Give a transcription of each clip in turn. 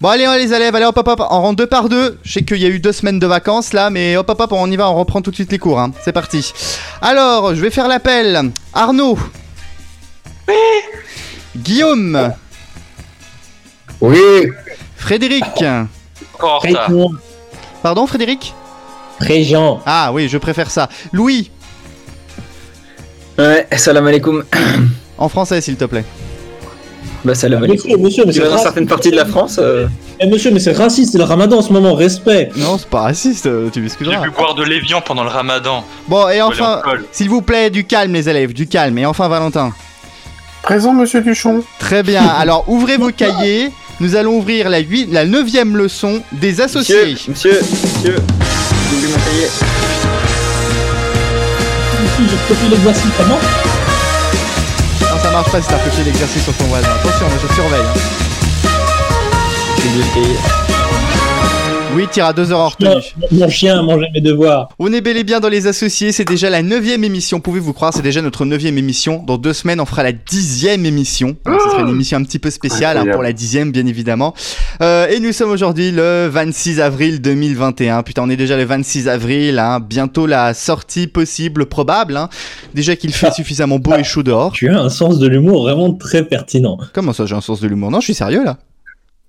Bon, allez, on les élèves, allez, hop, hop, hop, on rentre deux par deux. Je sais qu'il y a eu deux semaines de vacances là, mais hop, hop, hop, on y va, on reprend tout de suite les cours. hein. C'est parti. Alors, je vais faire l'appel. Arnaud. Guillaume. Oui. Frédéric. Pardon, Frédéric? Région. Ah oui, je préfère ça. Louis, Ouais, salam alaikum. en français, s'il te plaît. Bah, salam alaikum. Monsieur, monsieur, mais c'est dans certaines parties de la France euh, Eh, monsieur, mais c'est raciste, c'est le ramadan en ce moment, respect. Non, c'est pas raciste, euh, tu J'ai m'excuseras. vu boire de l'évian pendant le ramadan. Bon, et enfin, s'il vous plaît, du calme, les élèves, du calme. Et enfin, Valentin. Présent, monsieur Duchon. Très bien. Alors, ouvrez vos cahiers. Nous allons ouvrir la, huit- la neuvième leçon des associés. Monsieur, monsieur, monsieur. J'ai oublié mon cahier. Ici, je copie l'exercice, comment? Ça marche pas si t'as copié l'exercice sur ton voisin. Attention, je surveille. hein. Oui, t'iras deux heures en Non, retenue. Mon chien a mangé mes devoirs. On est bel et bien dans les associés. C'est déjà la neuvième émission. Pouvez-vous croire C'est déjà notre neuvième émission? Dans deux semaines, on fera la dixième émission. Alors, ce sera une émission un petit peu spéciale hein, pour la dixième, bien évidemment. Euh, et nous sommes aujourd'hui le 26 avril 2021. Putain, on est déjà le 26 avril. Hein. Bientôt la sortie possible, probable. Hein. Déjà qu'il fait suffisamment beau et chaud dehors. Tu as un sens de l'humour vraiment très pertinent. Comment ça, j'ai un sens de l'humour? Non, je suis sérieux là.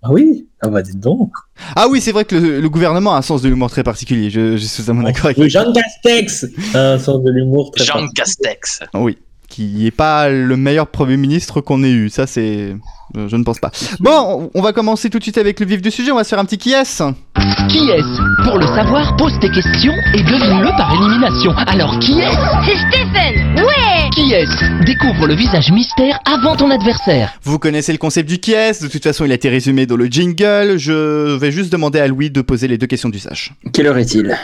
Ah oui Ah bah dites donc. Ah oui, c'est vrai que le, le gouvernement a un sens de l'humour très particulier. Je, je suis totalement d'accord avec Oui, Jean Castex a un sens de l'humour très Jean particulier. Castex. Oui, qui est pas le meilleur premier ministre qu'on ait eu. Ça, c'est. euh, Je ne pense pas. Bon, on va commencer tout de suite avec le vif du sujet. On va se faire un petit qui est Qui est-ce Pour le savoir, pose tes questions et devine-le par élimination. Alors qui est-ce? C'est Stephen Ouais Qui est-ce? Découvre le visage mystère avant ton adversaire. Vous connaissez le concept du qui est De toute façon, il a été résumé dans le jingle. Je vais juste demander à Louis de poser les deux questions d'usage. Quelle heure est-il?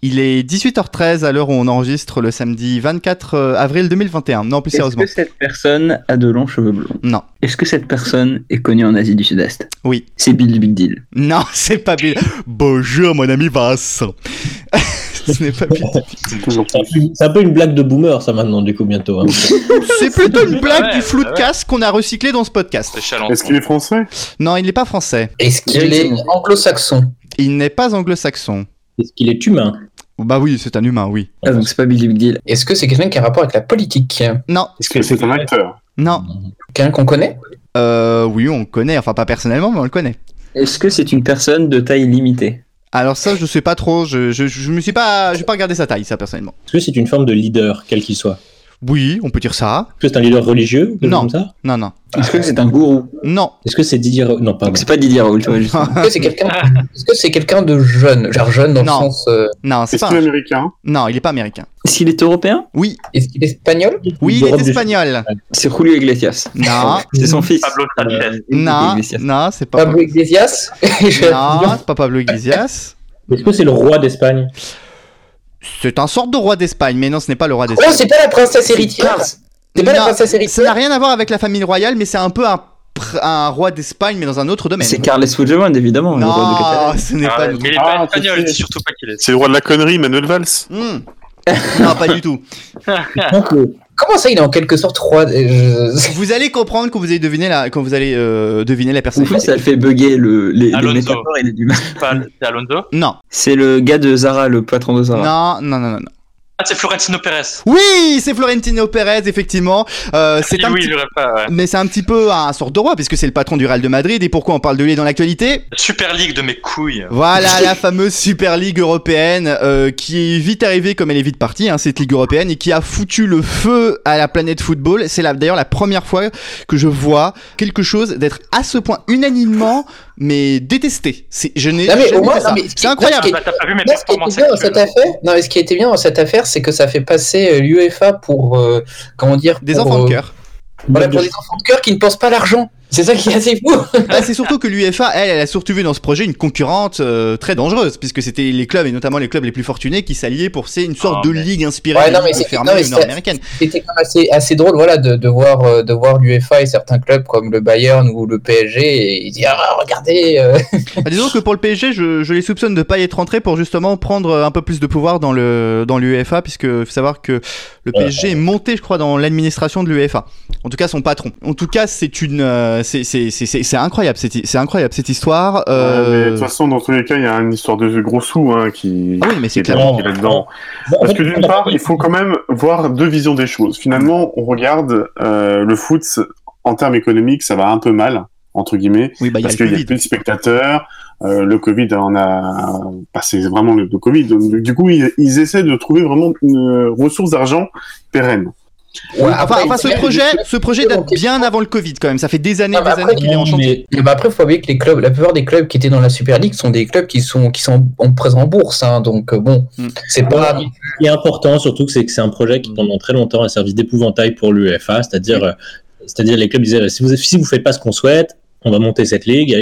Il est 18h13 à l'heure où on enregistre le samedi 24 euh, avril 2021. Non, plus Est-ce sérieusement. que cette personne a de longs cheveux blonds Non. Est-ce que cette personne est connue en Asie du Sud-Est Oui. C'est Bill du Big Deal. Non, c'est pas Bill. Bonjour, mon ami Vincent. Ce n'est pas Bill. C'est un peu- C'est un peu une blague de boomer, ça maintenant, du coup, bientôt. hein. C'est plutôt une blague Ouais, du flou de ouais. casse qu'on a recyclé dans ce podcast. Est-ce qu'il est français? Non, il n'est pas français. Est-ce qu'il est anglo-saxon? Il n'est pas anglo-saxon. Est-ce qu'il est humain? Bah oui, c'est un humain, oui. Ah, donc c'est pas Bill du Big Deal. Est-ce que c'est quelqu'un qui a rapport avec la politique? Non, Est-ce que c'est un acteur? Non. Quelqu'un qu'on connaît? Euh, oui, on le connaît. Enfin, pas personnellement, mais on le connaît. Est-ce que c'est une personne de taille limitée? Alors ça, je sais pas trop. Je, je, je me suis pas, j'ai pas regardé sa taille, ça personnellement. Est-ce que c'est une forme de leader, quel qu'il soit? Oui, on peut dire ça. Est-ce que c'est un leader religieux Non. comme ça Non, non, Est-ce que c'est un gourou non. Est-ce que c'est Didier... Non. Donc c'est pas Didier Raoult. Est-ce que c'est quelqu'un est-ce que c'est quelqu'un de jeune Genre jeune dans Non. le sens. euh, Non, c'est Est-ce pas. qu'il est un- américain? Non, il est pas américain. Est-ce qu'il est européen? Oui, Est-ce qu'il est espagnol? Oui, il est espagnol. C'est Julio Iglesias. Non, C'est son fils. Pablo Sanchez. non, non, c'est pas. Pablo Iglesias Non, c'est pas Pablo Iglesias. Est-ce que c'est le roi d'Espagne? C'est un sorte de roi d'Espagne, mais non, ce n'est pas le roi Oh, d'Espagne. c'est pas la princesse héritière C'est pas la Non, princesse Ça n'a héritière rien à voir avec la famille royale, mais c'est un peu un, roi d'Espagne, mais dans un autre domaine. C'est Carles Puigdemont, évidemment, le roi de Non, ce n'est Ah, pas mais du tout. il est Ah, pas espagnol, c'est- dis surtout pas qu'il est. C'est le roi de la connerie, Manuel Valls. Hmm. non, pas du tout. Comment ça, il est en quelque sorte roi euh, je- Vous allez comprendre quand vous allez deviner la, quand vous allez euh, deviner la personne. Ouf, ça le fait bugger le, les, les Alonso. métaphores et les C'est Alonso? Non, C'est le gars de Zara, le patron de Zara. non, non, non, non. non. Ah, c'est Florentino Pérez. Oui, c'est Florentino Pérez, effectivement. Euh, c'est un oui, petit- pas. ouais. Mais c'est un petit peu un sorte de roi, puisque c'est le patron du Real de Madrid. Et pourquoi on parle de lui dans l'actualité? Super League de mes couilles. Voilà la fameuse Super League européenne euh, qui est vite arrivée comme elle est vite partie, hein, cette Ligue européenne, et qui a foutu le feu à la planète football. C'est d'ailleurs la première fois que je vois quelque chose d'être à ce point unanimement, mais détesté. C'est, je n'ai jamais au moins, ça. C'est incroyable. non, Bah, t'as pas vu mes Non, ce qui était performances bien dans cette actuelles. affaire, non, mais ce qui était bien dans cette affaire, c'est que ça fait passer euh, l'UEFA pour euh, comment dire Des enfants de euh, cœur. Voilà, pour des enfants de cœur qui ne pensent pas à l'argent. C'est ça qui est assez fou. Bah, c'est surtout que l'UEFA, elle, elle a surtout vu dans ce projet une concurrente euh, très dangereuse, puisque c'était les clubs, et notamment les clubs les plus fortunés, qui s'alliaient pour c'est une sorte Oh, de mais- ligue inspirée Ouais, non, mais mais nord-américaines. C'était quand même assez, assez drôle, voilà, de, de voir, euh, de voir l'UEFA et certains clubs comme le Bayern ou le PSG et ils disent ah regardez. euh, Bah, disons que pour le PSG, je, je les soupçonne de pas y être rentrés pour justement prendre un peu plus de pouvoir dans le dans l'UEFA, puisque faut savoir que Le Ouais. PSG est monté, je crois, dans l'administration de l'UEFA. En tout cas, son patron. En tout cas, c'est une, euh, c'est incroyable, cette- c'est incroyable cette histoire. Mais de Euh... toute façon, dans tous les cas, il y a une histoire de gros sous hein, qui, Ah oui, mais c'est qui est clairement. qui est là-dedans. En Parce que d'une part, il faut quand même voir deux visions des choses. Finalement, on regarde euh, le foot en termes économiques, ça va un peu mal entre guillemets, Oui, bah il y a parce qu'il y a plus de spectateurs. euh, le Covid, on a passé vraiment le, le Covid. Donc, du coup, ils, ils essaient de trouver vraiment une ressource d'argent pérenne. Ouais, Enfin, après, enfin, il ce projet, ce projet date bien avant le Covid quand même. Ça fait des années, Ah, bah des après, années qu'il est en chantier. mais- bah après, il faut avouer que les clubs, la plupart des clubs qui étaient dans la Super League sont des clubs qui sont qui sont en présent en bourse, hein, donc euh, bon, Mm. c'est pas. Ce qui est important, surtout, que c'est que c'est un projet qui pendant très longtemps a servi d'épouvantail pour l'UEFA, c'est-à-dire, euh, c'est-à-dire les clubs disaient si vous si vous faites pas ce qu'on souhaite, on va monter cette ligue.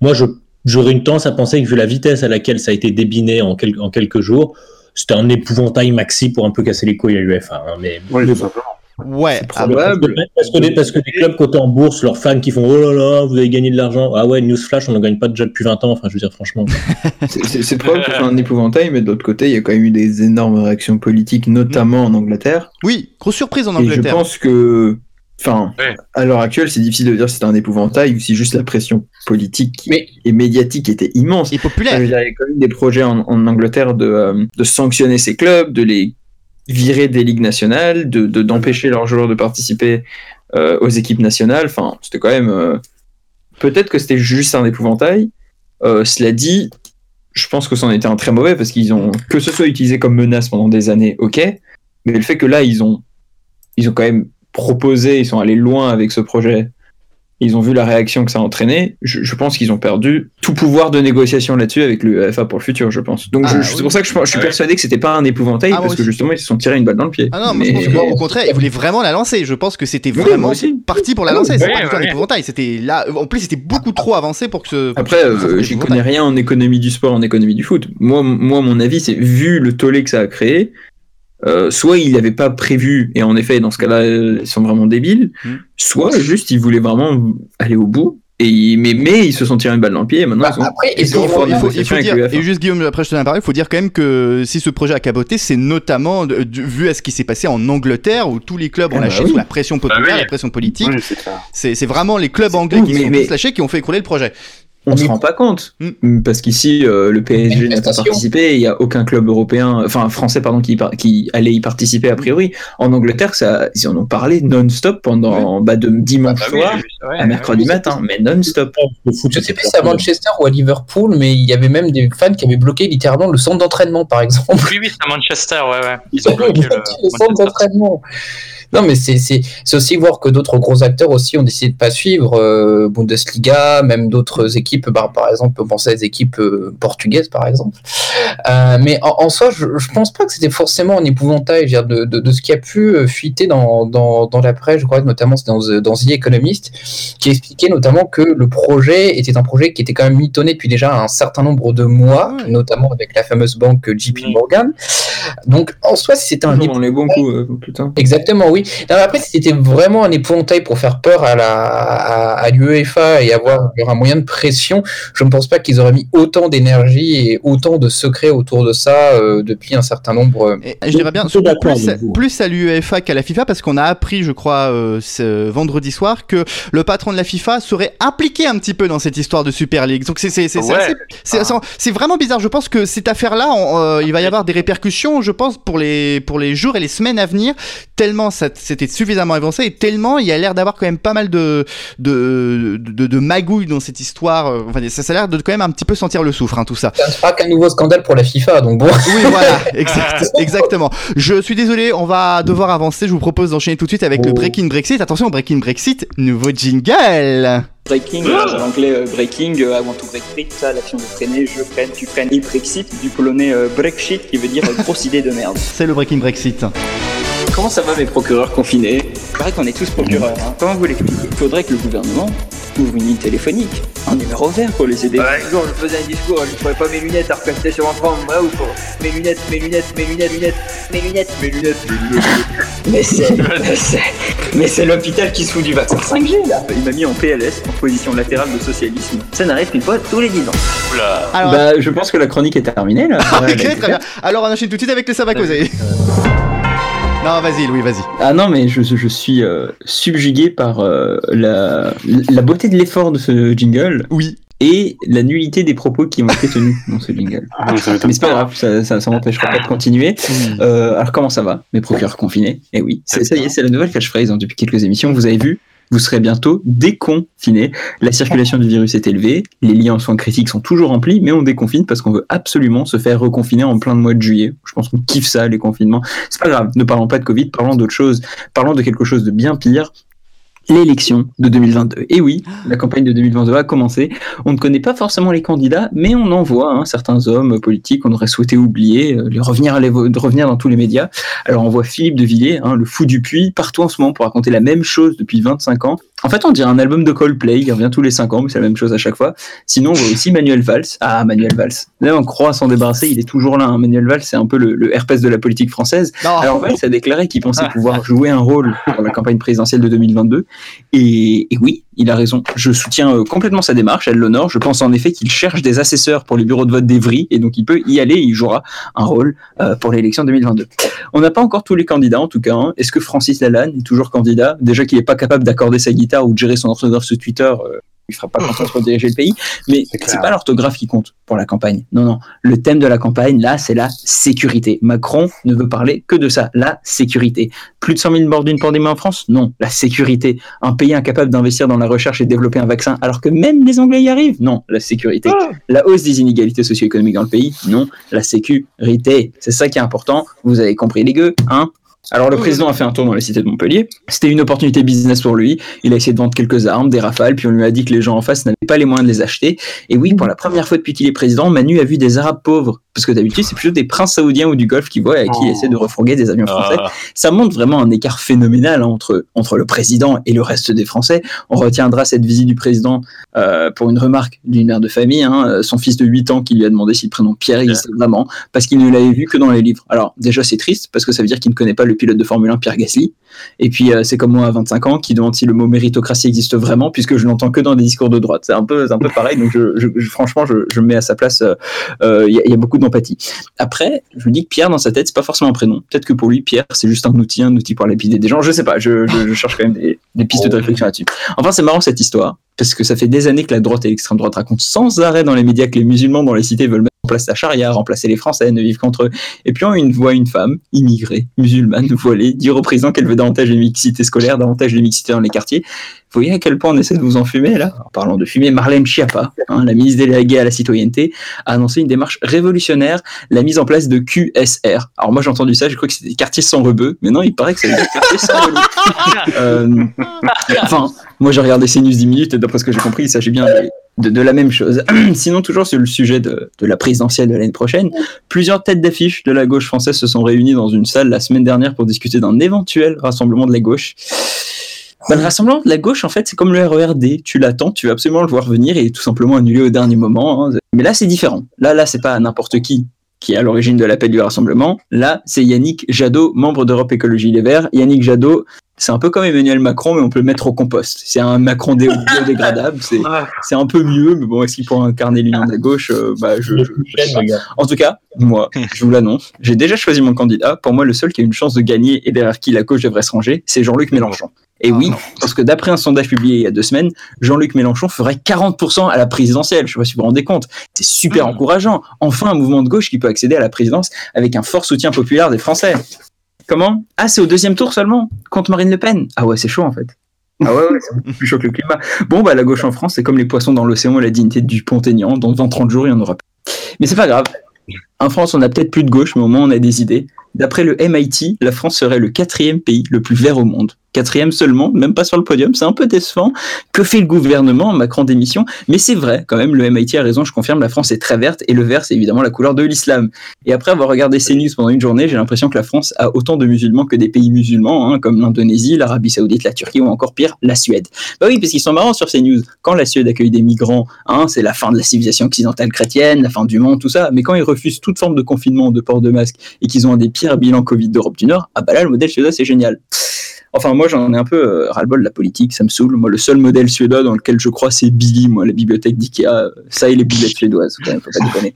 Moi, je j'aurais une tendance à penser que vu la vitesse à laquelle ça a été débiné en, quel- en quelques jours, c'était un épouvantail maxi pour un peu casser les couilles à l'UEFA. hein, mais Oui, tout simplement. Ouais. C'est ah, probable. Parce que, parce que des, parce que des clubs cotés en bourse, leurs fans qui font oh là là, vous avez gagné de l'argent. Ah ouais, Newsflash, on n'en gagne pas déjà depuis 20 ans. Enfin, je veux dire, franchement. C'est- C'est c'est probable que ce soit un épouvantail, mais de l'autre côté, il y a quand même eu des énormes réactions politiques, notamment en Angleterre. Oui, grosse surprise en Et je Angleterre. pense que, enfin, Ouais. à l'heure actuelle, c'est difficile de dire si c'est un épouvantail ou si juste la pression politique Mais- et médiatique était immense. Et populaire. il y a quand même des projets en, en Angleterre de, euh, de sanctionner ces clubs, de les virer des ligues nationales, de de- d'empêcher leurs joueurs de participer euh, aux équipes nationales. Enfin, c'était quand même. euh, Peut-être que c'était juste un épouvantail. Euh, cela dit, je pense que c'en était un très mauvais parce qu'ils ont que ce soit utilisé comme menace pendant des années, ok. Mais le fait que là ils ont ils ont quand même proposé, ils sont allés loin avec ce projet. Ils ont vu la réaction que ça a entraîné. Je, je pense qu'ils ont perdu tout pouvoir de négociation là-dessus avec l'UEFA pour le futur, je pense. Donc Ah, c'est pour ça que je, suis persuadé que c'était pas un épouvantail Ah, parce que justement ils se sont tirés une balle dans le pied. Ah non, moi, Mais- je pense que, au contraire, ils voulaient vraiment la lancer. Je pense que c'était Oui, vraiment aussi. parti pour la lancer. C'est oui, pas du tout un épouvantail. C'était là. En plus, c'était beaucoup trop avancé pour que ce. Après, euh, j'y connais rien en économie du sport, en économie du foot. Moi, moi mon avis, c'est vu le tollé que ça a créé, euh, soit il n'avait pas prévu, et en effet, dans ce cas-là, euh, ils sont vraiment débiles, Hmm. soit juste ils voulaient vraiment aller au bout, et ils- mais, mais ils se sont tirés une balle dans le pied, et maintenant Bah, ils sont... après, ils et Il sont faut, dire, et juste Guillaume, après je te il faut dire quand même que si ce projet a caboté, c'est notamment de- vu à ce qui s'est passé en Angleterre où tous les clubs ont Ah bah lâché oui. sous la pression populaire, Bah oui. la pression politique. Oui, c'est vraiment les clubs anglais qui mais- sont mais- lâchés qui ont fait écrouler le projet. On se rend pas compte, Hmm. parce qu'ici euh, le PSG n'a pas participé, il y a aucun club européen, enfin français pardon, qui, par- qui allait y participer a priori. En Angleterre, ça, ils en ont parlé non-stop pendant bah, de dimanche Ah bah soir ouais, à mercredi ouais. matin, mais non-stop. Je sais c'est plus si c'est à Manchester ou à Liverpool, mais il y avait même des fans qui avaient bloqué littéralement le centre d'entraînement, par exemple. Oui, oui, c'est à Manchester, ouais, ouais. Ils Ils ont bloqué bloqué le le centre d'entraînement. Non, mais c'est c'est c'est aussi voir que d'autres gros acteurs aussi ont décidé de pas suivre euh, Bundesliga, même d'autres équipes. Bah, par exemple, on pense à des équipes euh, portugaises, par exemple. Euh, mais en, en soi, je, je pense pas que c'était forcément un épouvantail. Dire, de, de, de ce qui a pu fuiter dans, dans, dans la presse, je crois que notamment c'était dans, The- dans The Economist, qui expliquait notamment que le projet était un projet qui était quand même mitonné depuis déjà un certain nombre de mois, Ouais. notamment avec la fameuse banque JP Morgan. Donc, en soi, si c'était un dans les bons coups, putain. Exactement, oui. Non, mais après, si c'était vraiment un épouvantail pour faire peur à la à, à l'UEFA et avoir un moyen de pression, je ne pense pas qu'ils auraient mis autant d'énergie et autant de secrets autour de ça euh, depuis un certain nombre. euh, Et je dirais bien, surtout plus, à l'UEFA qu'à la FIFA, parce qu'on a appris, je crois, euh, ce vendredi soir, que le patron de la FIFA serait impliqué un petit peu dans cette histoire de Super League. Donc c'est c'est c'est c'est Ouais. Ah. vraiment bizarre. Je pense que cette affaire-là, euh, il va y avoir des répercussions, je pense, pour les pour les jours et les semaines à venir. Tellement ça c'était suffisamment avancé et tellement il y a l'air d'avoir quand même pas mal de de de, de magouilles dans cette histoire. euh, Enfin, ça, ça a l'air de quand même un petit peu sentir le soufre, hein, tout ça. Ça ne sera qu'un nouveau scandale pour la FIFA, donc bon. Oui, voilà, exact- exactement. Je suis désolé, on va devoir avancer. Je vous propose d'enchaîner tout de suite avec le Oh. Breaking Brexit. Attention, Breaking Brexit, nouveau jingle. Breaking, en anglais euh, breaking, euh, I want to break free, ça, l'action de freiner, je freine, tu freines, et Brexit, du polonais euh, Brexit, qui veut dire euh, grosse idée de merde. C'est le Breaking Brexit. Comment ça va mes procureurs confinés Il paraît qu'on est tous procureurs, hein. comment vous l'expliquez? Il faudrait que le gouvernement ouvre une ligne téléphonique, un numéro vert pour les aider. Par exemple, je faisais un discours, je ne trouvais pas mes lunettes à recasser sur un franc, ouais ou pas Mes lunettes, mes lunettes, mes lunettes, lunettes, mes lunettes, mes lunettes, mes lunettes. Mais c'est, mais c'est, mais c'est l'hôpital qui se fout du vaccin 5G là Il m'a mis en PLS, en position latérale de socialisme. Ça n'arrive qu'une fois tous les 10 ans. Oula. Alors, Bah, je pense que la chronique est terminée là. ok, très bien. Alors, on enchaîne tout de suite avec les causer. Non, vas-y, Louis, vas-y. Ah non, mais je, je suis euh, subjugué par euh, la, la beauté de l'effort de ce jingle. Oui. Et la nullité des propos qui ont été tenus dans ce jingle. Ah, Mais c'est pas grave, ça, ça, ça m'empêchera pas de continuer. Euh, alors comment ça va, mes procureurs confinés? Eh oui, c'est- ça y est, c'est la nouvelle catchphrase hein, depuis quelques émissions. Vous avez vu, vous serez bientôt déconfinés. La circulation du virus est élevée, les liens en soins critiques sont toujours remplis, mais on déconfine parce qu'on veut absolument se faire reconfiner en plein de mois de juillet. Je pense qu'on kiffe ça, les confinements. C'est pas grave, ne parlons pas de Covid, parlons d'autre chose. Parlons de quelque chose de bien pire. L'élection de 2022. Et oui, la campagne de 2022 a commencé. On ne connaît pas forcément les candidats, mais on en voit hein, certains hommes politiques qu'on aurait souhaité oublier, euh, les revenir, les de revenir dans tous les médias. Alors on voit Philippe de Villiers, hein, le fou du puits, partout en ce moment pour raconter la même chose depuis 25 ans. En fait, on dirait un album de Coldplay, il revient tous les 5 ans, mais c'est la même chose à chaque fois. Sinon, on voit aussi Manuel Valls. Ah, Manuel Valls. Là, on croit s'en débarrasser, il est toujours là. hein. Manuel Valls, c'est un peu le, le herpès de la politique française. Non. Alors Valls a déclaré qu'il pensait pouvoir jouer un rôle dans la campagne présidentielle de 2022. Et, et oui, il a raison. Je soutiens euh, complètement sa démarche, elle l'honore. Je pense en effet qu'il cherche des assesseurs pour les bureaux de vote d'Evry, et donc il peut y aller et il jouera un rôle euh, pour l'élection 2022. On n'a pas encore tous les candidats en tout cas. hein. Est-ce que Francis Lalanne est toujours candidat? Déjà qu'il n'est pas capable d'accorder sa guitare ou de gérer son orthographe sur Twitter, euh, il fera pas confiance pour diriger le pays. Mais C'est pas l'orthographe qui compte pour la campagne. Non, non. Le thème de la campagne, là, c'est la sécurité. Macron ne veut parler que de ça, la sécurité. Plus de 100 000 morts d'une pandémie en France? Non, la sécurité. Un pays incapable d'investir dans la recherche et de développer un vaccin alors que même les Anglais y arrivent? Non, la sécurité. La hausse des inégalités socio-économiques dans le pays? Non, la sécurité. C'est ça qui est important. Vous avez compris les gueux, hein? Alors le président a fait un tour dans les cités de Montpellier. C'était une opportunité business pour lui. Il a essayé de vendre quelques armes, des rafales, puis on lui a dit que les gens en face n'avaient pas les moyens de les acheter. Et oui, pour la première fois depuis qu'il est président, Manu a vu des Arabes pauvres. Parce que d'habitude, c'est plutôt des princes saoudiens ou du Golfe qui voient et qui Oh. essaient de refourguer des avions français. Ah, Ça montre vraiment un écart phénoménal hein, entre, entre le président et le reste des Français. On retiendra cette visite du président euh, pour une remarque d'une mère de famille, hein, euh, son fils de 8 ans qui lui a demandé si le prénom Pierre existait vraiment, parce qu'il ne l'avait vu que dans les livres. Alors déjà c'est triste, parce que ça veut dire qu'il ne connaît pas le pilote de Formule 1 Pierre Gasly. Et puis euh, c'est comme moi à 25 ans qui demande si le mot méritocratie existe vraiment, puisque je l'entends que dans des discours de droite. C'est un peu, un peu pareil, donc je, franchement je, je me mets à sa place, euh, il y, y a beaucoup d'empathie. Après, je me dis que Pierre dans sa tête, c'est pas forcément un prénom. Peut-être que pour lui, Pierre, c'est juste un outil, un outil pour lapider des gens. Je sais pas, je, je- je cherche quand même des, des pistes de réflexion là-dessus. Enfin, c'est marrant cette histoire, parce que ça fait des années que la droite et l'extrême droite racontent sans arrêt dans les médias que les musulmans dans les cités veulent mettre en place la charia, remplacer les Français, ne vivre qu'entre eux. Et puis on une voit une femme, immigrée, musulmane, voilée, dire au président qu'elle veut davantage de mixité scolaire, davantage de mixité dans les quartiers. Vous voyez à quel point on essaie de vous enfumer là? En parlant de fumer, Marlène Schiappa, hein, la ministre déléguée à la citoyenneté, a annoncé une démarche révolutionnaire, la mise en place de QSR. Alors moi j'ai entendu ça, j'ai cru que c'était des quartiers sans rebeux, mais non, il paraît que c'est des quartiers sans relou. Euh, enfin, moi j'ai regardé CNews 10 minutes et d'après ce que j'ai compris, il s'agit bien de, la même chose. Sinon, toujours sur le sujet de, la présidentielle de l'année prochaine, plusieurs têtes d'affiche de la gauche française se sont réunies dans une salle la semaine dernière pour discuter d'un éventuel rassemblement de la gauche. Bah, le rassemblement de la gauche, en fait, c'est comme le RERD. Tu l'attends, tu veux absolument le voir venir et tout simplement annulé au dernier moment. hein. Mais là, c'est différent. Là, là, c'est pas n'importe qui qui est à l'origine de l'appel du rassemblement. Là, c'est Yannick Jadot, membre d'Europe Écologie Les Verts. Yannick Jadot, c'est un peu comme Emmanuel Macron, mais on peut le mettre au compost. C'est un Macron dé- biodégradable. C'est c'est un peu mieux, mais bon, est-ce qu'il pourra incarner l'union de la gauche Euh, bah, je, je- je sais pas. En tout cas, moi, je vous l'annonce, j'ai déjà choisi mon candidat. Pour moi, le seul qui a une chance de gagner et derrière qui la gauche devrait se ranger, c'est Jean-Luc Mélenchon. Et oui, parce que d'après un sondage publié il y a deux semaines, Jean-Luc Mélenchon ferait 40% à la présidentielle. Je sais pas si vous vous rendez compte. C'est super encourageant. Enfin, un mouvement de gauche qui peut accéder à la présidence avec un fort soutien populaire des Français. Comment? Ah, c'est au deuxième tour seulement Contre Marine Le Pen Ah ouais, c'est chaud en fait. Ah ouais, ouais, c'est plus chaud que le climat. Bon, bah la gauche en France, c'est comme les poissons dans l'océan et la dignité du Pont-Aignan. Dans 20-30 jours, il y en aura plus. Mais c'est pas grave. En France, on a peut-être plus de gauche, mais au moins on a des idées. D'après le MIT, la France serait le quatrième pays le plus vert au monde. Quatrième seulement, même pas sur le podium, c'est un peu décevant. Que fait le gouvernement Macron démission Mais c'est vrai, quand même, le MIT a raison, je confirme, la France est très verte, et le vert, c'est évidemment la couleur de l'islam. Et après avoir regardé ces news pendant une journée, j'ai l'impression que la France a autant de musulmans que des pays musulmans, hein, comme l'Indonésie, l'Arabie Saoudite, la Turquie ou encore pire, la Suède. Bah oui, parce qu'ils sont marrants sur ces news. Quand la Suède accueille des migrants, hein, c'est la fin de la civilisation occidentale chrétienne, la fin du monde, tout ça. Mais quand ils refusent toute forme de confinement, de port de masque, et qu'ils ont un des pires bilans Covid d'Europe du Nord, ah bah là, le modèle suédois, c'est génial. Enfin, moi, j'en ai un peu euh, ras-le-bol de la politique, ça me saoule. Moi, le seul modèle suédois dans lequel je crois, c'est Billy, moi, la bibliothèque d'Ikea. euh, Ça et les boulettes suédoises, quand même, faut pas déconner.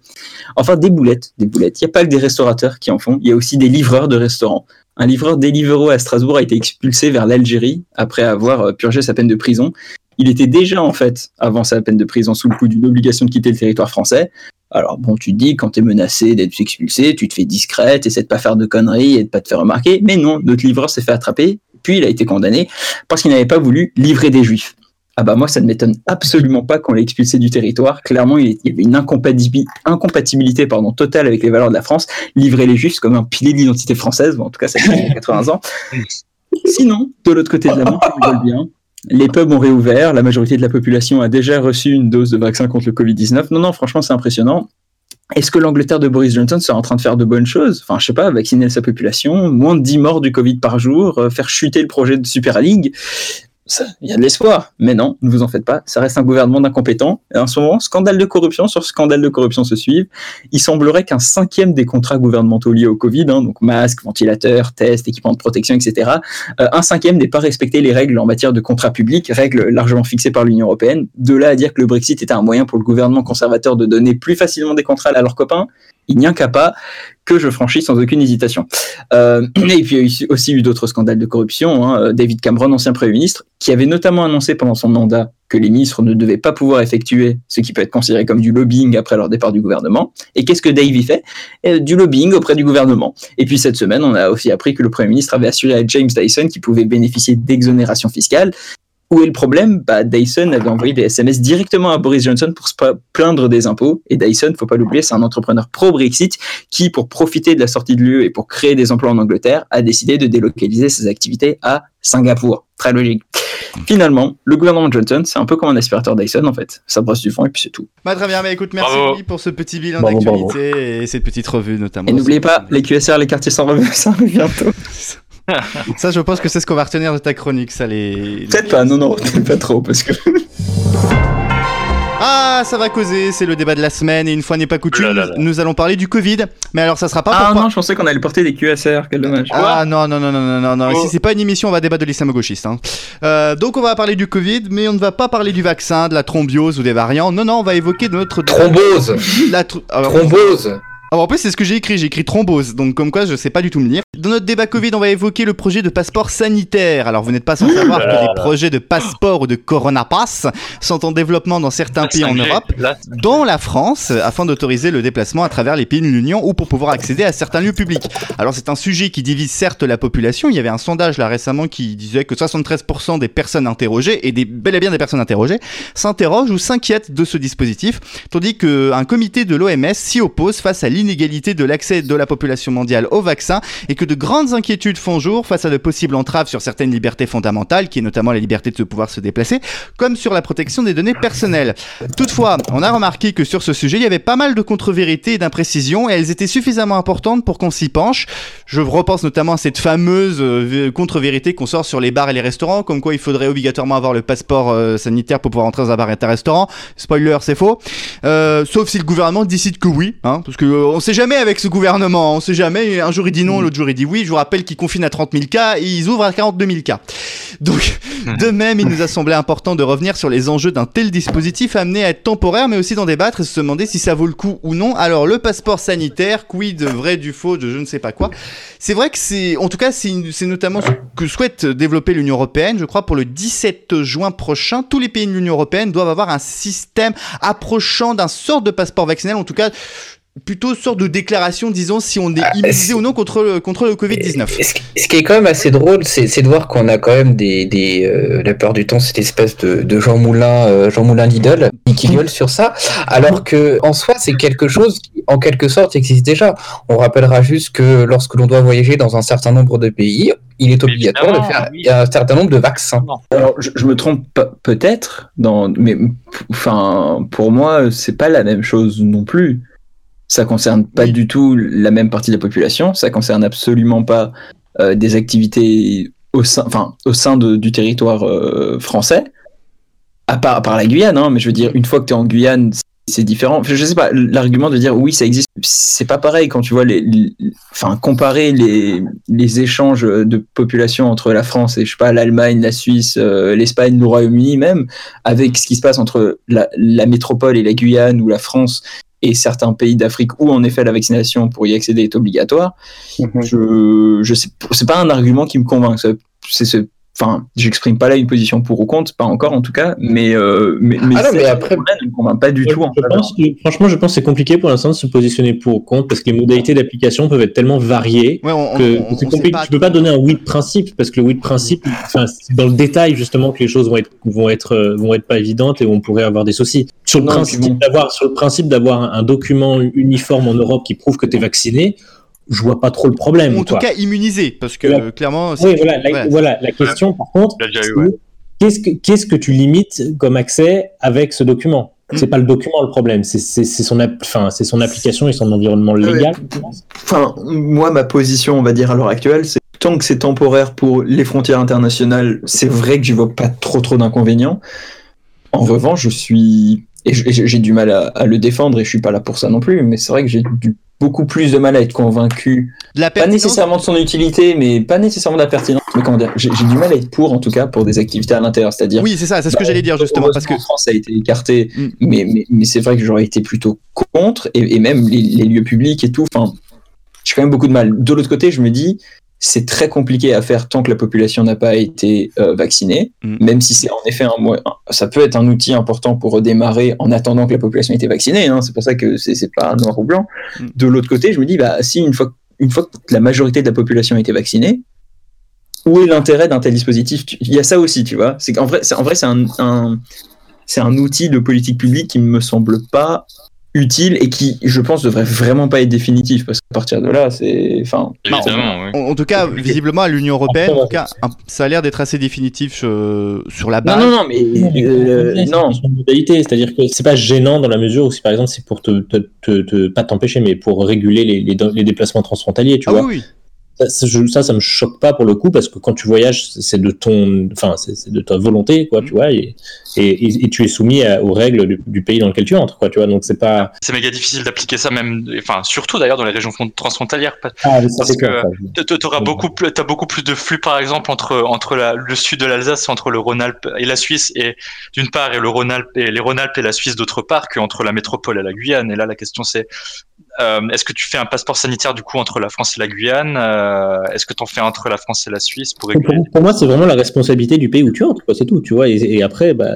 Enfin, des boulettes, des boulettes. Il n'y a pas que des restaurateurs qui en font, il y a aussi des livreurs de restaurants. un livreur Deliveroo à Strasbourg a été expulsé vers l'Algérie après avoir euh, purgé sa peine de prison. Il était déjà, en fait, avant sa peine de prison, sous le coup d'une obligation de quitter le territoire français. Alors bon, tu te dis, quand t'es menacé d'être expulsé, tu te fais discrète, essaie de pas faire de conneries et de pas te faire remarquer. Mais non, notre livreur s'est fait attraper, puis il a été condamné parce qu'il n'avait pas voulu livrer des juifs. Ah bah moi, ça ne m'étonne absolument pas qu'on l'ait expulsé du territoire. Clairement, il y avait une incompatibi- incompatibilité pardon, totale avec les valeurs de la France. Livrer les juifs, c'est comme un pilier de l'identité française. Bon, en tout cas, ça fait 80 ans. Sinon, de l'autre côté de la on rigole bien. Les pubs ont réouvert, la majorité de la population a déjà reçu une dose de vaccin contre le Covid-19. Non, non, franchement, c'est impressionnant. Est-ce que l'Angleterre de Boris Johnson sera en train de faire de bonnes choses? Enfin, je sais pas, vacciner sa population, moins de 10 morts du Covid par jour, euh, faire chuter le projet de Super League il y a de l'espoir. Mais non, ne vous en faites pas. Ça reste un gouvernement d'incompétents. Et en ce moment, scandale de corruption sur scandale de corruption se suivent. Il semblerait qu'un cinquième des contrats gouvernementaux liés au Covid, hein, donc masques, ventilateurs, tests, équipements de protection, etc., euh, un cinquième n'ait pas respecté les règles en matière de contrats publics, règles largement fixées par l'Union européenne. De là à dire que le Brexit était un moyen pour le gouvernement conservateur de donner plus facilement des contrats à leurs copains, il n'y a qu'à pas que je franchis sans aucune hésitation. Euh, et puis il y a aussi eu d'autres scandales de corruption. hein. David Cameron, ancien Premier ministre, qui avait notamment annoncé pendant son mandat que les ministres ne devaient pas pouvoir effectuer ce qui peut être considéré comme du lobbying après leur départ du gouvernement. Et qu'est-ce que Dave y fait? Eh, Du lobbying auprès du gouvernement. Et puis cette semaine, on a aussi appris que le Premier ministre avait assuré à James Dyson qu'il pouvait bénéficier d'exonération fiscale. Où est le problème? Bah, Dyson avait envoyé des SMS directement à Boris Johnson pour se plaindre des impôts. Et Dyson, faut pas l'oublier, c'est un entrepreneur pro-Brexit qui, pour profiter de la sortie de l'UE et pour créer des emplois en Angleterre, a décidé de délocaliser ses activités à Singapour. Très logique. Finalement, le gouvernement Johnson, c'est un peu comme un aspirateur Dyson en fait. Ça brosse du fond et puis c'est tout. Bah, très bien, mais écoute, merci Bravo. Pour ce petit bilan d'actualité et cette petite revue notamment. Et n'oubliez pas, les QSR, les quartiers sans revue, ça arrive bientôt. Ça, je pense que c'est ce qu'on va retenir de ta chronique, ça, les. les- Peut-être pas, non, non, pas trop, parce que. Ah, ça va causer, c'est le débat de la semaine et une fois n'est pas coutume, là là là. nous, allons parler du Covid. Mais alors, ça sera pas pour Ah non, je pensais qu'on allait porter des QSR, quel dommage. Ah non, non, non, non, non, non, non. Oh. Ici, c'est pas une émission, on va débattre de l'islamo-gauchiste. Hein. Euh, donc, on va parler du Covid, mais on ne va pas parler du vaccin, de la thrombose ou des variants. Non, non, on va évoquer notre. Thrombose La tr- alors, Thrombose alors, en plus, c'est ce que j'ai écrit. J'ai écrit thrombose, donc comme quoi, je sais pas du tout me lire. Dans notre débat Covid, on va évoquer le projet de passeport sanitaire. Alors, vous n'êtes pas sans savoir que des projets de passeport ou de Corona Pass sont en développement dans certains pays en 5G, Europe dont la France, afin d'autoriser le déplacement à travers les pays de l'Union ou pour pouvoir accéder à certains lieux publics. Alors c'est un sujet qui divise certes la population, il y avait un sondage là récemment qui disait que 73% des personnes interrogées, et des, bel et bien des personnes interrogées, s'interrogent ou s'inquiètent de ce dispositif, tandis qu'un comité de l'OMS s'y oppose face à l'inégalité de l'accès de la population mondiale au vaccin et que de grandes inquiétudes font jour face à de possibles entraves sur certaines libertés fondamentales, qui est notamment la liberté de pouvoir se déplacer, comme sur la protection des données personnelles. Toutefois, on a remarqué que sur ce sujet, il y avait pas mal de contre-vérités et d'imprécisions, et elles étaient suffisamment importantes pour qu'on s'y penche. Je repense notamment à cette fameuse euh, contre-vérité qu'on sort sur les bars et les restaurants, comme quoi il faudrait obligatoirement avoir le passeport euh, sanitaire pour pouvoir entrer dans un bar et un restaurant. Spoiler, c'est faux. Euh, sauf si le gouvernement décide que oui, hein, parce que on sait jamais avec ce gouvernement, on sait jamais. Un jour il dit non, l'autre jour il dit oui. Je vous rappelle qu'ils confinent à 30 000 cas et ils ouvrent à 42 000 cas. Donc, de même, il nous a semblé important de revenir sur les enjeux d'un tel dispositif amené à être temporaire, mais aussi d'en débattre et se demander si ça vaut le coup ou non. Alors, le passeport sanitaire, quid vrai du faux, de je ne sais pas quoi. C'est vrai que c'est, en tout cas, c'est notamment ce que souhaite développer l'Union européenne. Je crois pour le 17 juin prochain, tous les pays de l'Union européenne doivent avoir un système approchant d'un sort de passeport vaccinal, en tout cas. Plutôt sorte de déclaration disant si on est Ah, immunisé ou non contre le, contre le Covid-19. Ce qui- ce qui est quand même assez drôle, c'est de voir qu'on a quand même des, des euh, la plupart du temps cette espèce de, de Jean Moulin, euh, Jean Moulin Lidl, qui, gueule sur ça, alors que en soi c'est quelque chose qui en quelque sorte existe déjà. On rappellera juste que lorsque l'on doit voyager dans un certain nombre de pays, il est obligatoire de faire oui. un certain nombre de vaccins. Alors, je, je me trompe peut-être, dans, mais enfin, pour moi, c'est pas la même chose non plus. Ça concerne pas Oui. du tout la même partie de la population. Ça concerne absolument pas euh, des activités au sein, enfin, au sein de- du territoire euh, français. À part, à part la Guyane, hein, mais je veux dire, une fois que tu es en Guyane, c'est- différent. Je sais pas, l'argument de dire oui, ça existe, c'est pas pareil quand tu vois les, les- enfin, comparer les, les échanges de population entre la France et, je sais pas, l'Allemagne, la Suisse, euh, l'Espagne, le Royaume-Uni même, avec ce qui se passe entre la, la métropole et la Guyane ou la France et certains pays d'Afrique où en effet la vaccination pour y accéder est obligatoire, Mhm. je, je sais, c'est pas un argument qui me convainc. C'est enfin, j'exprime pas là une position pour ou contre, pas encore en tout cas, mais euh, mais, mais, Ah non, mais après- ne convainc pas du tout. en pense que- franchement, je pense que c'est compliqué pour l'instant de se positionner pour ou contre parce que les modalités d'application peuvent être tellement variées Ouais, on, que on- on c'est sait compliqué. pas Tu peux pas donner un oui de principe parce que le oui de principe, enfin, c'est dans le détail justement que les choses vont être vont être euh, vont être pas évidentes et on pourrait avoir des soucis. Sur le Non, principe bon. d'avoir sur le principe d'avoir un, un document uniforme en Europe qui prouve que tu es vacciné, je vois pas trop le problème. en tout cas immunisé, parce que euh, clairement. Oui, c'est- voilà, la, voilà. voilà, la question par contre, ouais. qu'est-ce que qu'est-ce que tu limites comme accès avec ce document? Mm. C'est pas le document le problème, c'est son enfin c'est son application et son environnement légal. Enfin, moi, ma position, on va dire à l'heure actuelle, c'est tant que c'est temporaire pour les frontières internationales, c'est vrai que je vois pas trop trop d'inconvénients. En revanche, je suis et j'ai du mal à, à le défendre et je suis pas là pour ça non plus. Mais c'est vrai que j'ai du- beaucoup plus de mal à être convaincu, De la pas nécessairement de son utilité, mais pas nécessairement de la pertinence. Mais comment dire, j'ai du mal à être pour, en tout cas, pour des activités à l'intérieur, c'est-à-dire Oui, c'est ça, c'est ce que j'allais dire justement, parce que. en France, ça a été écarté, Mm. mais, mais, mais c'est vrai que j'aurais été plutôt contre, et, et même les, les lieux publics et tout. Enfin, j'ai quand même beaucoup de mal. De l'autre côté, je me dis, c'est très compliqué à faire tant que la population n'a pas été euh, vaccinée, Mm. même si c'est en effet un ça peut être un outil important pour redémarrer en attendant que la population ait été vaccinée. Hein, c'est pour ça que c'est pas noir ou blanc. Mm. De l'autre côté, je me dis, bah si une fois, une fois que la majorité de la population a été vaccinée, où est l'intérêt d'un tel dispositif? Il y a ça aussi, tu vois. C'est en vrai, c'est un, un- c'est un outil de politique publique qui me semble pas utile et qui, je pense, devrait vraiment pas être définitif parce qu'à partir de là, c'est, enfin, Évidemment. En, en tout cas, visiblement à l'Union européenne, en tout cas, un- ça a l'air d'être assez définitif euh, sur la base. non, non, mais euh, non. c'est-à-dire que c'est pas gênant dans la mesure où si par exemple c'est pour te, te, te- te- pas t'empêcher mais pour réguler les, les, les déplacements transfrontaliers, tu Ah vois. oui, oui. Ça, ça, ça, me choque pas pour le coup parce que quand tu voyages, c'est de ton, enfin, c'est de ta volonté, quoi, tu vois, et, et, et- et tu es soumis à- aux règles du, du pays dans lequel tu entres, quoi, tu vois. Donc c'est pas. C'est méga difficile d'appliquer ça même, enfin surtout d'ailleurs dans les régions front- transfrontalières. parce- Ah, Parce que. Tu auras beaucoup, plus- t'as beaucoup plus de flux, par exemple, entre, entre la- le sud de l'Alsace, entre le Rhône-Alpes et la Suisse, et d'une part, et le Rhône-Alpes et les Rhône-Alpes et la Suisse d'autre part, qu'entre la métropole et la Guyane. Et là, la question c'est, euh, est-ce que tu fais un passeport sanitaire du coup entre la France et la Guyane Euh, Est-ce que tu en fais entre la France et la Suisse pour Pour, pour moi, c'est vraiment la responsabilité du pays où tu entres, c'est tout, tu vois. Et, après, bah,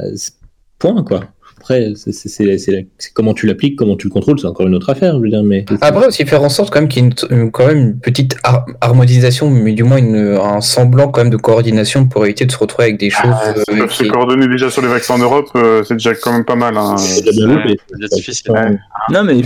point, quoi. Après, c'est- comment tu l'appliques, comment tu le contrôles, c'est encore une autre affaire, je veux dire, mais. Après aussi faire en sorte quand même qu'il y ait une, quand même une petite har- harmonisation, mais du moins une, un semblant quand même de coordination pour éviter de se retrouver avec des choses. Ah, euh, se coordonner déjà sur les vaccins en Europe, euh, c'est déjà quand même pas mal. Hein. C'est déjà bien Ouais, loupé. c'est difficile. Ouais. Non, mais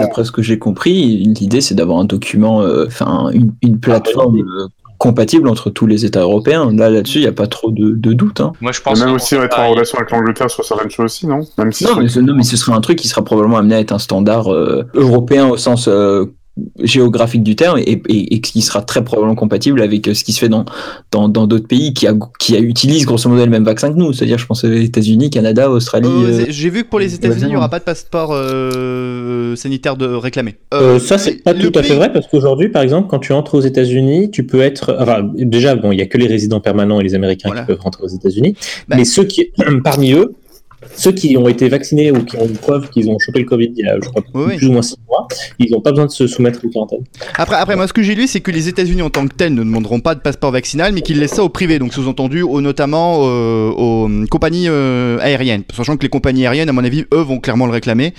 d'après ce que j'ai compris, l'idée c'est d'avoir un document, euh, enfin, une, une plateforme euh, compatible entre tous les États européens. Là, là-dessus, il n'y a pas trop de, de doute. Hein. Moi, je Et pense même aussi être en relation avec l'Angleterre sur certaines choses aussi, non? Même si Non, mais, ce- non, mais ce serait un truc qui sera probablement amené à être un standard euh, européen au sens euh, géographique du terme et, et, et qui sera très probablement compatible avec euh, ce qui se fait dans dans dans d'autres pays qui a qui a utilisent grosso modo le même vaccin que nous. C'est-à-dire, je pense aux États-Unis, Canada, Australie. Euh, euh, J'ai vu que pour les États-Unis, il n'y aura pas de passeport euh, sanitaire de réclamé. Euh, ça, c'est pas tout à fait vrai parce qu'aujourd'hui, par exemple, quand tu entres aux États-Unis, tu peux être. Enfin, déjà, bon, il y a que les résidents permanents et les Américains Voilà. qui peuvent rentrer aux États-Unis. Bah. Mais ceux qui, parmi eux, ceux qui ont été vaccinés ou qui ont une preuve qu'ils ont chopé le Covid il y a, je crois, Oui, oui. plus ou moins six mois, ils n'ont pas besoin de se soumettre aux quarantaines. Après, après, moi, ce que j'ai lu, c'est que les États-Unis en tant que tels ne demanderont pas de passeport vaccinal, mais qu'ils laissent ça au privé, donc sous-entendu, au, notamment euh, aux hum, compagnies euh, aériennes. Sachant que les compagnies aériennes, à mon avis, eux vont clairement le réclamer.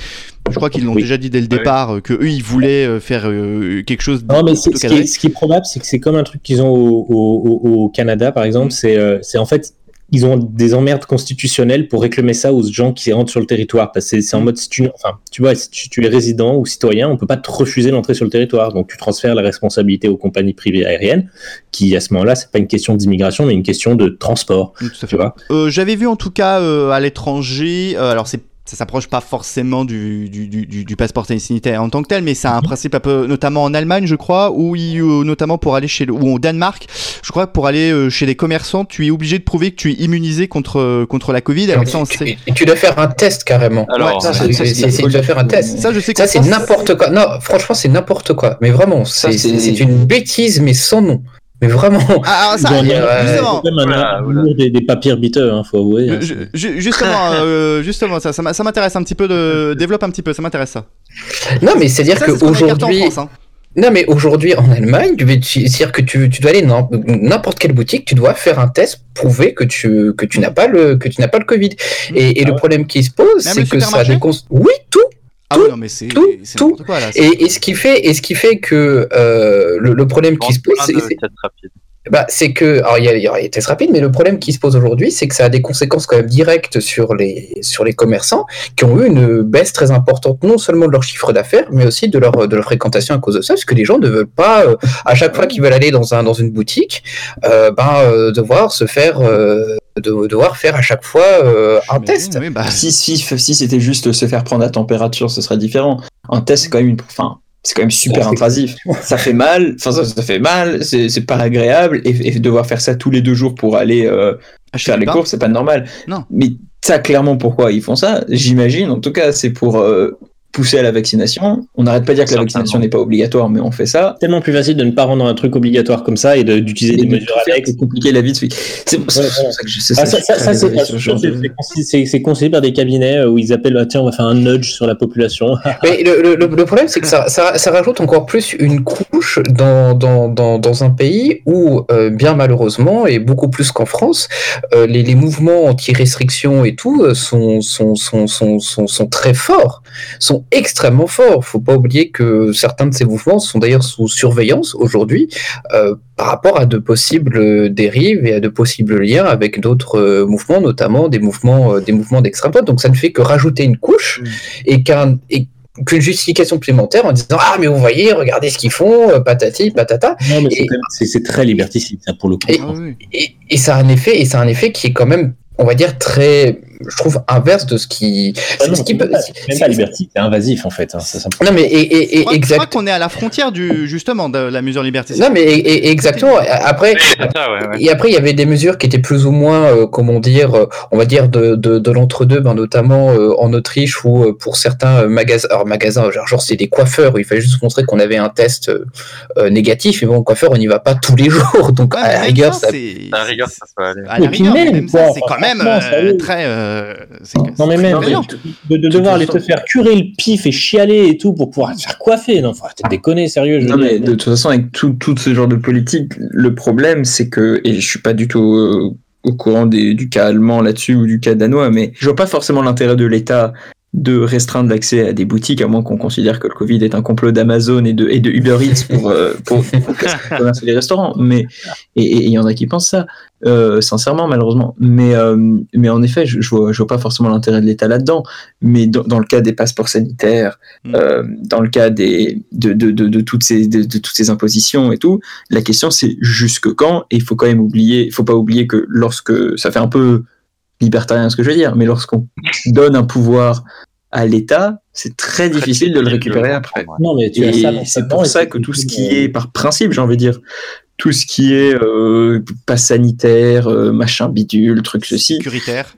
Je crois qu'ils l'ont Oui. déjà dit dès le Oui. départ, euh, que eux, ils voulaient euh, faire euh, quelque chose de Non, mais ce, qui est, ce qui est probable, c'est que c'est comme un truc qu'ils ont au, au- Canada, par exemple. C'est euh, c'est en fait, ils ont des emmerdes constitutionnelles pour réclamer ça aux gens qui rentrent sur le territoire. Parce que c'est en mode, si tu, enfin, tu vois, si tu, tu es résident ou citoyen, on peut pas te refuser l'entrée sur le territoire. Donc tu transfères la responsabilité aux compagnies privées aériennes, qui à ce moment-là, c'est pas une question d'immigration, mais une question de transport. Tout à fait. Tu vois Euh, J'avais vu en tout cas euh, à l'étranger, euh, alors c'est ça s'approche pas forcément du, du, du, du- du passeport sanitaire en tant que tel, mais c'est un principe un peu, notamment en Allemagne, je crois, où il, euh, notamment pour aller chez, le- ou au Danemark, je crois que pour aller euh, chez les commerçants, tu es obligé de prouver que tu es immunisé contre euh, contre la Covid. Alors ça, on tu, sait. et tu dois faire un test carrément. Alors, ça, ouais, c'est- ça, c'est- c'est c'est- tu dois faire un test. Ça, je sais que Ça, c'est n'importe quoi. Non, franchement, c'est n'importe quoi. Mais vraiment, c'est Ça, c'est- c'est- c'est une bêtise, mais sans nom. Mais vraiment. Ah, ah, ça, a- justement, même un Voilà, amour des, des papiers hein, faut avouer. hein. ju- ju- justement, euh, justement, ça, ça m'a- ça m'intéresse un petit peu de développe un petit peu, ça m'intéresse ça. Non, mais c'est écarté en qu'aujourd'hui. France, hein. Non, mais aujourd'hui, en Allemagne, tu veux- tu- c'est-à-dire que tu, tu dois aller dans n'importe quelle boutique, tu dois faire un test, prouver que tu, que tu n'as pas le, que tu n'as pas le Covid. Et, et le problème qui se pose, c'est que ça a supermarché? des cons... Oui, tout. Ah tout, oui, non, mais c'est tout, c'est tout. quoi là. Et, et ce qui fait, et ce qui fait que euh, le, le problème qui se pose, c'est c'est-. Bah, c'est que, alors il y a, il y a les tests rapides, mais le problème qui se pose aujourd'hui, c'est que ça a des conséquences quand même directes sur les, sur les commerçants qui ont eu une baisse très importante, non seulement de leur chiffre d'affaires, mais aussi de leur, de leur fréquentation à cause de ça, parce que les gens ne veulent pas, euh, à chaque fois qu'ils veulent aller dans, un, dans une boutique, euh, ben, euh, devoir se faire, euh, de, devoir faire à chaque fois euh, un test. oui, bah, Si, si, si c'était juste se faire prendre la température, ce serait différent. Un test, c'est quand même une. Enfin, c'est quand même super Ouais, intrusif. Ça fait mal, enfin, ça, ça fait mal, c'est pas agréable, et, et devoir faire ça tous les deux jours pour aller euh, acheter faire les courses, c'est pas normal. Non. Mais ça, clairement, pourquoi ils font ça? J'imagine, en tout cas, c'est pour euh, pousser à la vaccination. On n'arrête pas de dire que la vaccination n'est pas obligatoire, mais on fait ça. tellement plus facile de ne pas rendre un truc obligatoire comme ça et de- d'utiliser des Et de mesures annexes. compliquer la vie de celui. C'est pour ça que je sais Ah, ça, ça, ça, c'est ce de- conseillé- c'est- c'est conseillé par des cabinets euh, où ils appellent ah, tiens on va faire un nudge sur la population. Mais le, le, le- problème, c'est que ça, ça, ça rajoute encore plus une couche dans, dans, dans, dans un pays où, euh, bien malheureusement, et beaucoup plus qu'en France, euh, les, les mouvements anti-restriction et tout euh, sont, sont, sont, sont, sont, sont très forts, sont extrêmement forts. Faut pas oublier que certains de ces mouvements sont d'ailleurs sous surveillance aujourd'hui euh, par rapport à de possibles dérives et à de possibles liens avec d'autres euh, mouvements, notamment des mouvements, euh, des mouvements d'extrême droite. Donc ça ne fait que rajouter une couche et qu'un et qu'une justification supplémentaire en disant ah mais vous voyez regardez ce qu'ils font patati patata Non, mais c'est très liberticide ça pour le coup. Et- Ah oui, oui. et, et ça a un effet et ça a un effet qui est quand même on va dire très je trouve inverse de ce qui Ah non, ce qui c'est même pas- invasif en fait. hein, non mais et, et, Je et crois- je exact crois qu'on est à la frontière du justement de la mesure liberticide. non mais et- et- exactement après Oui, c'est ça, ouais, ouais. Et après, il y avait des mesures qui étaient plus ou moins, euh, comment dire, euh, on va dire de, de, de l'entre-deux, ben, notamment euh, en Autriche où euh, pour certains magasins, alors magasins, genre, genre c'est des coiffeurs où il fallait juste montrer qu'on avait un test négatif, mais bon, coiffeur, on n'y va pas tous les jours, donc Ouais, à la rigueur, ça, À la rigueur, ça aller. À la rigueur, même, même ça, c'est enfin, quand même euh, très. euh, Non mais même de, de devoir aller te faire curer le pif et chialer et tout pour pouvoir te faire coiffer, non, faut arrêter de déconner, sérieux. Je Non, dire. mais de toute façon, avec tout, tout ce genre de politique, le problème, c'est que, et je suis pas du tout euh, au courant des, du cas allemand là-dessus ou du cas danois, mais je vois pas forcément l'intérêt de l'État de restreindre l'accès à des boutiques, à moins qu'on considère que le Covid est un complot d'Amazon et de, et de Uber Eats pour, euh, pour, pour casser le commerce des restaurants. Mais, et il y en a qui pensent ça, euh, sincèrement, malheureusement. Mais, euh, mais en effet, je, je, vois, je vois pas forcément l'intérêt de l'État là-dedans. Mais dans, dans le cas des passeports sanitaires, Mm. euh, dans le cas des, de, de, de, de toutes ces, de, toutes ces impositions et tout, la question c'est jusque quand? Et il faut quand même oublier, il faut pas oublier que lorsque ça fait un peu libertarien ce que je veux dire, mais lorsqu'on donne un pouvoir à l'État, c'est très difficile de le récupérer après. Non mais tu Et c'est pour ça que tout ce qui est par principe, j'ai envie de dire, tout ce qui est euh, passe sanitaire, euh, machin bidule, truc ceci, sécuritaire.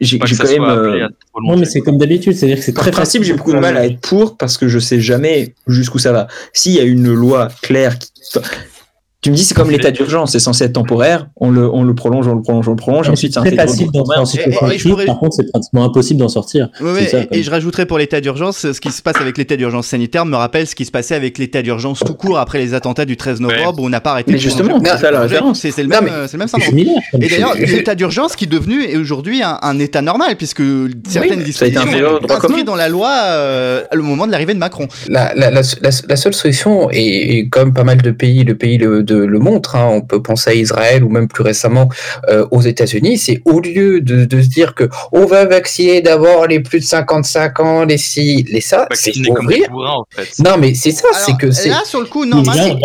j'ai Pas quand même. euh, Non mais c'est comme d'habitude, c'est-à-dire que c'est par très principe, facile j'ai beaucoup de mal à être pour parce que je sais jamais jusqu'où ça va. S'il y a une loi claire qui. Tu me dis, c'est comme l'état d'urgence, c'est censé être temporaire, on le, on le prolonge, on le prolonge, on le prolonge, ensuite c'est très facile au d'entrer en droit commun. situation Et- et- et de je pourrais- par contre c'est pratiquement impossible d'en sortir. Ouais, C'est ouais, ça, et- je rajouterais pour l'état d'urgence, ce qui se passe avec l'état d'urgence sanitaire me rappelle ce qui se passait avec l'état d'urgence tout court après les attentats du 13 novembre où on n'a pas arrêté Mais de justement, c'est ça la référence. C'est le même, mais- c'est le même syndrome. Et d'ailleurs, l'état d'urgence qui est devenu aujourd'hui un, un état normal, puisque certaines dispositions droit inscrites dans la loi euh, au moment de l'arrivée de Macron. la, la, la, la, la seule solution, et, comme pas mal de pays, le pays le, de, le montre, hein, on peut penser à Israël ou même plus récemment euh, aux États-Unis, c'est au lieu de, de se dire que on va vacciner d'abord les plus de 55 ans, les ci, les ça, c'est ouvrir. bourrins, en fait. Non, mais c'est ça, c'est que c'est. là sur le coup, non, moi. Alors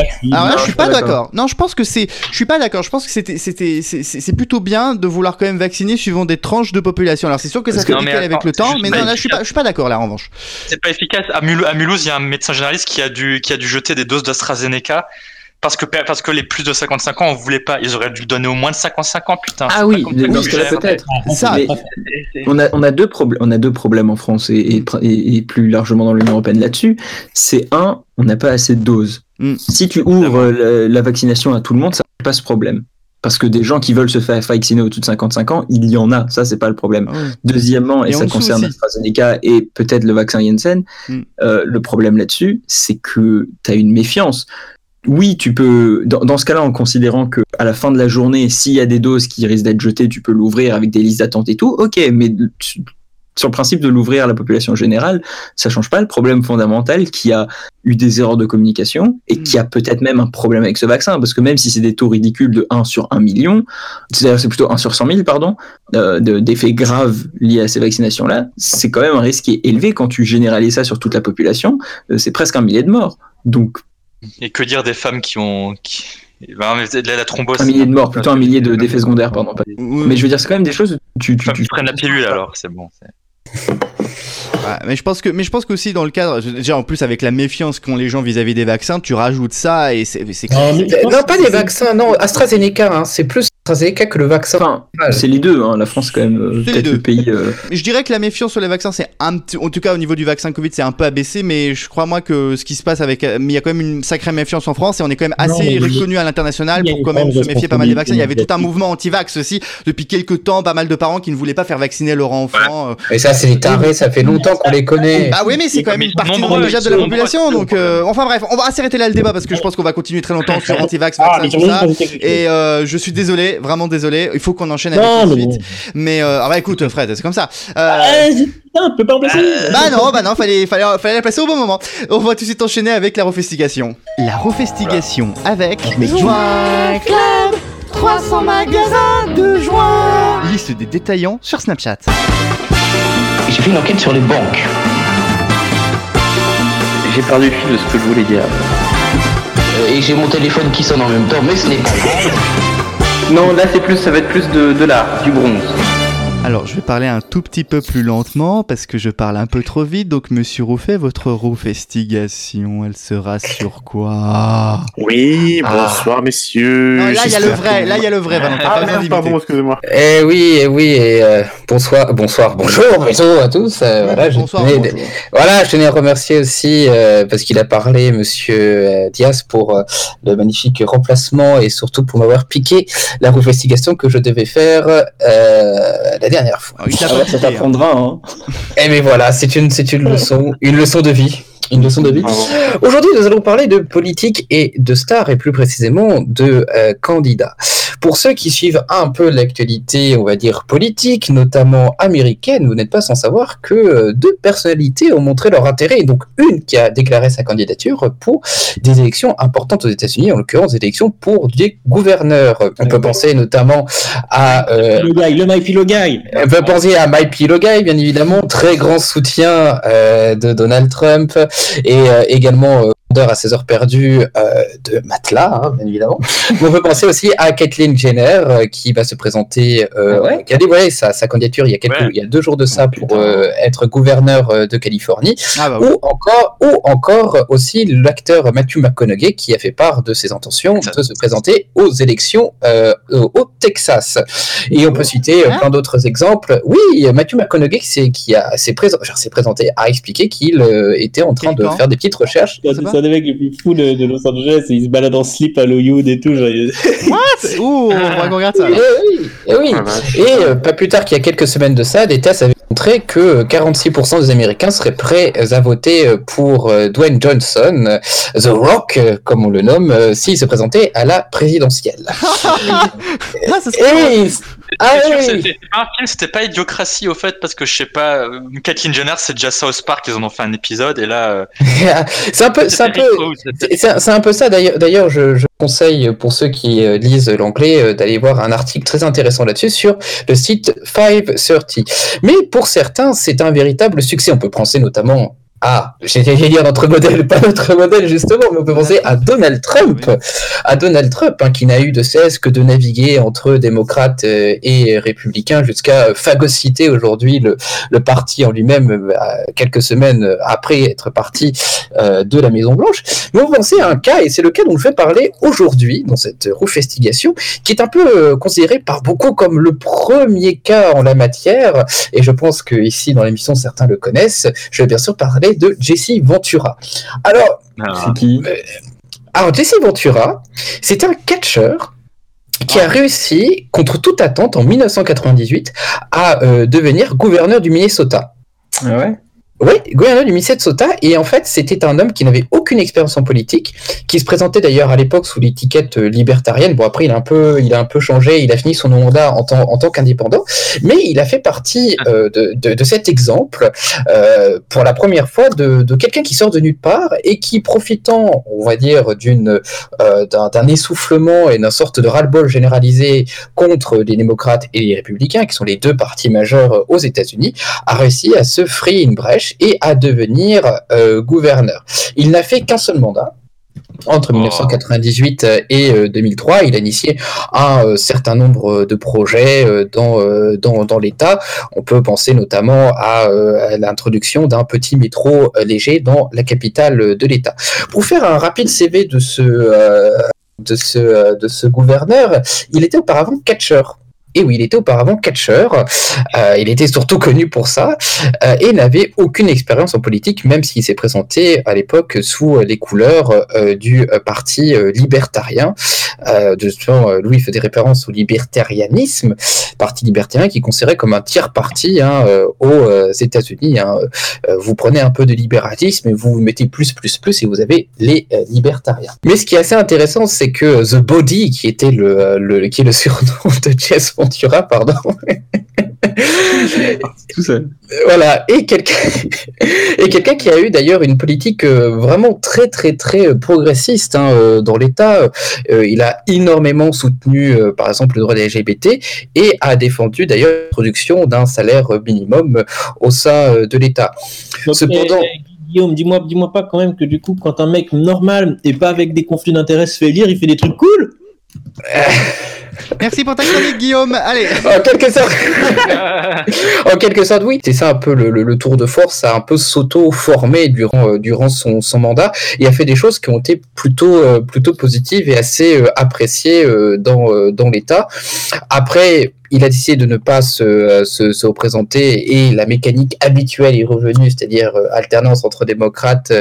là, Non, je suis pas suis pas d'accord. Non, je pense que c'est, je suis pas d'accord. Je pense que c'était, c'était, c'est- plutôt bien de vouloir quand même vacciner suivant des tranches de population. Alors c'est sûr que ça Parce fait que- non, mais décaler avec le temps, mais non, là, je suis pas, je suis pas d'accord là en revanche. C'est pas efficace. À, Mulhouse, à Mulhouse, il y a un médecin généraliste qui a dû, qui a dû jeter des doses d'AstraZeneca parce que, parce que les plus de 55 ans, on voulait pas. Ils auraient dû le donner au moins de 55 ans, putain. Ah oui, dans ce cas-là peut-être. Ça, Mais- On a, on a deux problèmes, on a deux problèmes en France et, et, plus largement dans l'Union européenne là-dessus. C'est un, on n'a pas assez de doses. Mm. Si tu ouvres euh, la, la vaccination à tout le monde, ça pas ce problème. Parce que des gens qui veulent se faire vacciner au-dessus de 55 ans, il y en a. Ça, c'est pas le problème. Ah ouais. Deuxièmement, et, ça concerne aussi. AstraZeneca et peut-être le vaccin Janssen, Mm. euh, le problème là-dessus, c'est que tu as une méfiance. Oui, tu peux, dans, dans ce cas-là, en considérant que à la fin de la journée, s'il y a des doses qui risquent d'être jetées, tu peux l'ouvrir avec des listes d'attente et tout, ok, mais sur le principe de l'ouvrir à la population générale, ça change pas le problème fondamental qui a eu des erreurs de communication et qui a peut-être même un problème avec ce vaccin, parce que même si c'est des taux ridicules de 1 sur 1 million, c'est-à-dire c'est plutôt 1 sur 100 000, pardon, euh, de- d'effets graves liés à ces vaccinations-là, c'est quand même un risque qui est élevé quand tu généralises ça sur toute la population, euh, c'est presque un millier de morts. Donc Et que dire des femmes qui ont. Qui... Ben, mais la, la thrombose. un millier de morts, plutôt un millier de- d'effets secondaires, pardon. pas- Oui, Mais je veux dire, c'est quand même des choses, tu, tu, tu- qui prennent la pilule alors, c'est bon. c'est- Ouais, mais je pense que, mais je pense qu'aussi dans le cadre, déjà en plus avec la méfiance qu'ont les gens vis-à-vis des vaccins, tu rajoutes ça et c'est, c'est Non, Non, pas des vaccins, non, AstraZeneca, hein, c'est plus AstraZeneca que le vaccin. Enfin, c'est les deux, hein. la France quand même, euh, C'est les peut-être deux. le pays... euh, Je dirais que la méfiance sur les vaccins, c'est un petit, en tout cas au niveau du vaccin Covid, c'est un peu abaissé, mais je crois moi que ce qui se passe avec, mais il y a quand même une sacrée méfiance en France et on est quand même assez reconnu à l'international pour quand même se méfier pas mal des vaccins. Il y avait tout un mouvement anti-vax aussi depuis quelques temps, pas mal de parents qui ne voulaient pas faire vacciner leur enfant. euh. Et ça, c'est des tarés, ça fait longtemps qu'on les connaît. Bah oui, mais c'est quand même une partie nombreux, déjà de la population, donc euh, enfin bref, on va assez arrêter là le débat parce que je pense qu'on va continuer très longtemps sur anti-vax, Ah, vaccin, mais tout ça. Et euh, je suis désolé, vraiment désolé. Il faut qu'on enchaîne avec Non, la mais suite. bon. Mais euh, ah bah écoute, Fred, c'est comme ça. Euh, Ah, putain, tu peux pas en placer bah non, bah non, fallait, fallait, fallait la placer au bon moment. On va tout de suite enchaîner avec la refestigation. La refestigation avec Joint Club 300 magasins de joints. Liste des détaillants sur Snapchat. J'ai fait une enquête sur les banques. J'ai perdu le fil de ce que je voulais dire. Euh, Et j'ai mon téléphone qui sonne en même temps, mais ce n'est pas grave. Non, là c'est plus, ça va être plus de, de l'art, du bronze. Alors, je vais parler un tout petit peu plus lentement parce que je parle un peu trop vite. Donc, monsieur Rouffet, votre refestigation, elle sera sur quoi? Oui, Ah. bonsoir messieurs. Non, là, il y a le vrai, là, il y a le vrai, Valentin. pas Ah besoin merde, pardon, excusez-moi. Eh oui, eh oui, et euh, bonsoir, bonsoir, bonjour, bonjour à tous. euh, voilà, je Bonsoir, tenais, bonjour. voilà, je tenais à remercier aussi euh, parce qu'il a parlé, Monsieur euh, Diaz, pour euh, le magnifique remplacement et surtout pour m'avoir piqué la investigation que je devais faire euh, la dernière fois. Ah, Ah ça t'apprendra, hein. Eh mais voilà, c'est une, c'est une leçon, une leçon de vie. Une leçon de vie. Aujourd'hui, nous allons parler de politique et de stars, et plus précisément de euh, candidats. Pour ceux qui suivent un peu l'actualité, on va dire politique, notamment américaine, vous n'êtes pas sans savoir que euh, deux personnalités ont montré leur intérêt. Donc, une qui a déclaré sa candidature pour des élections importantes aux États-Unis, en l'occurrence des élections pour des gouverneurs. On peut penser notamment à euh, Le Pillow Guy. on peut penser à Mike Pilogai, bien évidemment, très grand soutien euh, de Donald Trump et euh, également vendeur à ses heures perdues euh, de matelas, hein, bien évidemment. On peut penser aussi à Kathleen Jenner euh, qui va se présenter, euh, Ah ouais qui a dévoilé sa, sa candidature il y a quelques, Ouais. il y a deux jours de ça pour putain. euh, être gouverneur euh, de Californie Ah bah oui. ou encore, ou encore aussi l'acteur Matthew McConaughey qui a fait part de ses intentions Texas. de se présenter aux élections euh, au Texas. Et on peut citer euh, Hein plein d'autres exemples. Oui, Matthew McConaughey qui s'est présenté a expliqué qu'il euh, était en train Quel de faire des petites recherches. C'est un des mecs les plus fous de, de Los Angeles et il se balade en slip à Hollywood et tout. genre, il- Ouh, on va qu'on regarde ça. Eh oui, eh oui. Ah, vache. Et euh, pas plus tard qu'il y a quelques semaines de ça, des tests avaient montré que euh, 46% des Américains seraient prêts à voter euh, pour euh, Dwayne Johnson, euh, The Rock, euh, comme on le nomme, euh, s'il se présentait à la présidentielle. Ah, Et ah oui. C'était pas Idiocratie au fait, parce que je sais pas, euh, Kathleen Jenner, c'est déjà South Park, ils en ont fait un épisode, et là. euh, c'est un peu, c'est un peu, C'est un peu ça d'ailleurs. D'ailleurs, je, je conseille pour ceux qui euh, lisent l'anglais euh, d'aller voir un article très intéressant là-dessus sur le site 530. Mais pour certains, c'est un véritable succès. On peut penser notamment à, j'allais dire notre modèle, pas notre modèle justement, mais on peut penser à Donald Trump, à Donald Trump, hein, qui n'a eu de cesse que de naviguer entre démocrates euh, et républicains jusqu'à phagocyter aujourd'hui le, le parti en lui-même euh, quelques semaines après être parti euh, de la Maison Blanche. Mais on penser à un cas, et c'est le cas dont je vais parler aujourd'hui dans cette investigation, qui est un peu euh, considéré par beaucoup comme le premier cas en la matière, et je pense que ici dans l'émission certains le connaissent. Je vais bien sûr parler de Jesse Ventura. Alors, Ah. C'est qui? alors Jesse Ventura, c'est un catcheur qui a réussi, contre toute attente, en 1998, à euh, devenir gouverneur du Minnesota. Ah ouais? Oui, gouverneur du Minnesota, et en fait, c'était un homme qui n'avait aucune expérience en politique, qui se présentait d'ailleurs à l'époque sous l'étiquette euh, libertarienne. Bon, après, il a un peu, il a un peu changé, il a fini son mandat en tant, en tant qu'indépendant, mais il a fait partie euh, de, de, de cet exemple euh, pour la première fois de, de quelqu'un qui sort de nulle part et qui, profitant, on va dire, d'une euh, d'un d'un essoufflement et d'une sorte de ras-le-bol généralisé contre les démocrates et les républicains, qui sont les deux partis majeurs euh, aux États-Unis, a réussi à se frayer une brèche et à devenir euh, gouverneur. Il n'a fait qu'un seul mandat. Entre 1998 et euh, 2003, il a initié un euh, certain nombre de projets euh, dans, euh, dans, dans l'État. On peut penser notamment à, euh, à l'introduction d'un petit métro euh, léger dans la capitale de l'État. Pour faire un rapide CV de ce, euh, de ce, euh, de ce gouverneur, il était auparavant catcheur. Et oui, il était auparavant catcheur. Euh, il était surtout connu pour ça euh, et n'avait aucune expérience en politique, même s'il s'est présenté à l'époque sous les couleurs euh, du euh, parti euh, libertarien. De, euh, Louis faisait référence au libertarianisme, parti libertarien qui est considéré comme un tiers parti hein, aux États-Unis. hein. Vous prenez un peu de libéralisme et vous mettez plus, plus, plus et vous avez les libertariens. Mais ce qui est assez intéressant, c'est que The Body, qui était le, le qui est le surnom de Jess Ventura, pardon. Tout seul. Voilà, et quelqu'un et quelqu'un qui a eu d'ailleurs une politique euh, vraiment très très très euh, progressiste hein, euh, dans l'État. Il a énormément soutenu, par exemple, le droit des LGBT et a défendu d'ailleurs l'introduction d'un salaire minimum au sein de l'État. Cependant- eh, eh, Guillaume, dis-moi, dis-moi pas quand même que du coup, quand un mec normal et pas avec des conflits d'intérêts se fait élire, il fait des trucs cool? Merci pour ta chronique, Guillaume. Allez. En quelque sorte, en quelque sorte, oui. C'est ça un peu le, le- tour de force, a un peu s'auto-formé durant, euh, durant son, son mandat et a fait des choses qui ont été plutôt, euh, plutôt positives et assez euh, appréciées dans, dans l'État. Après, il a décidé de ne pas se, se, se représenter et la mécanique habituelle est revenue, c'est-à-dire alternance entre démocrates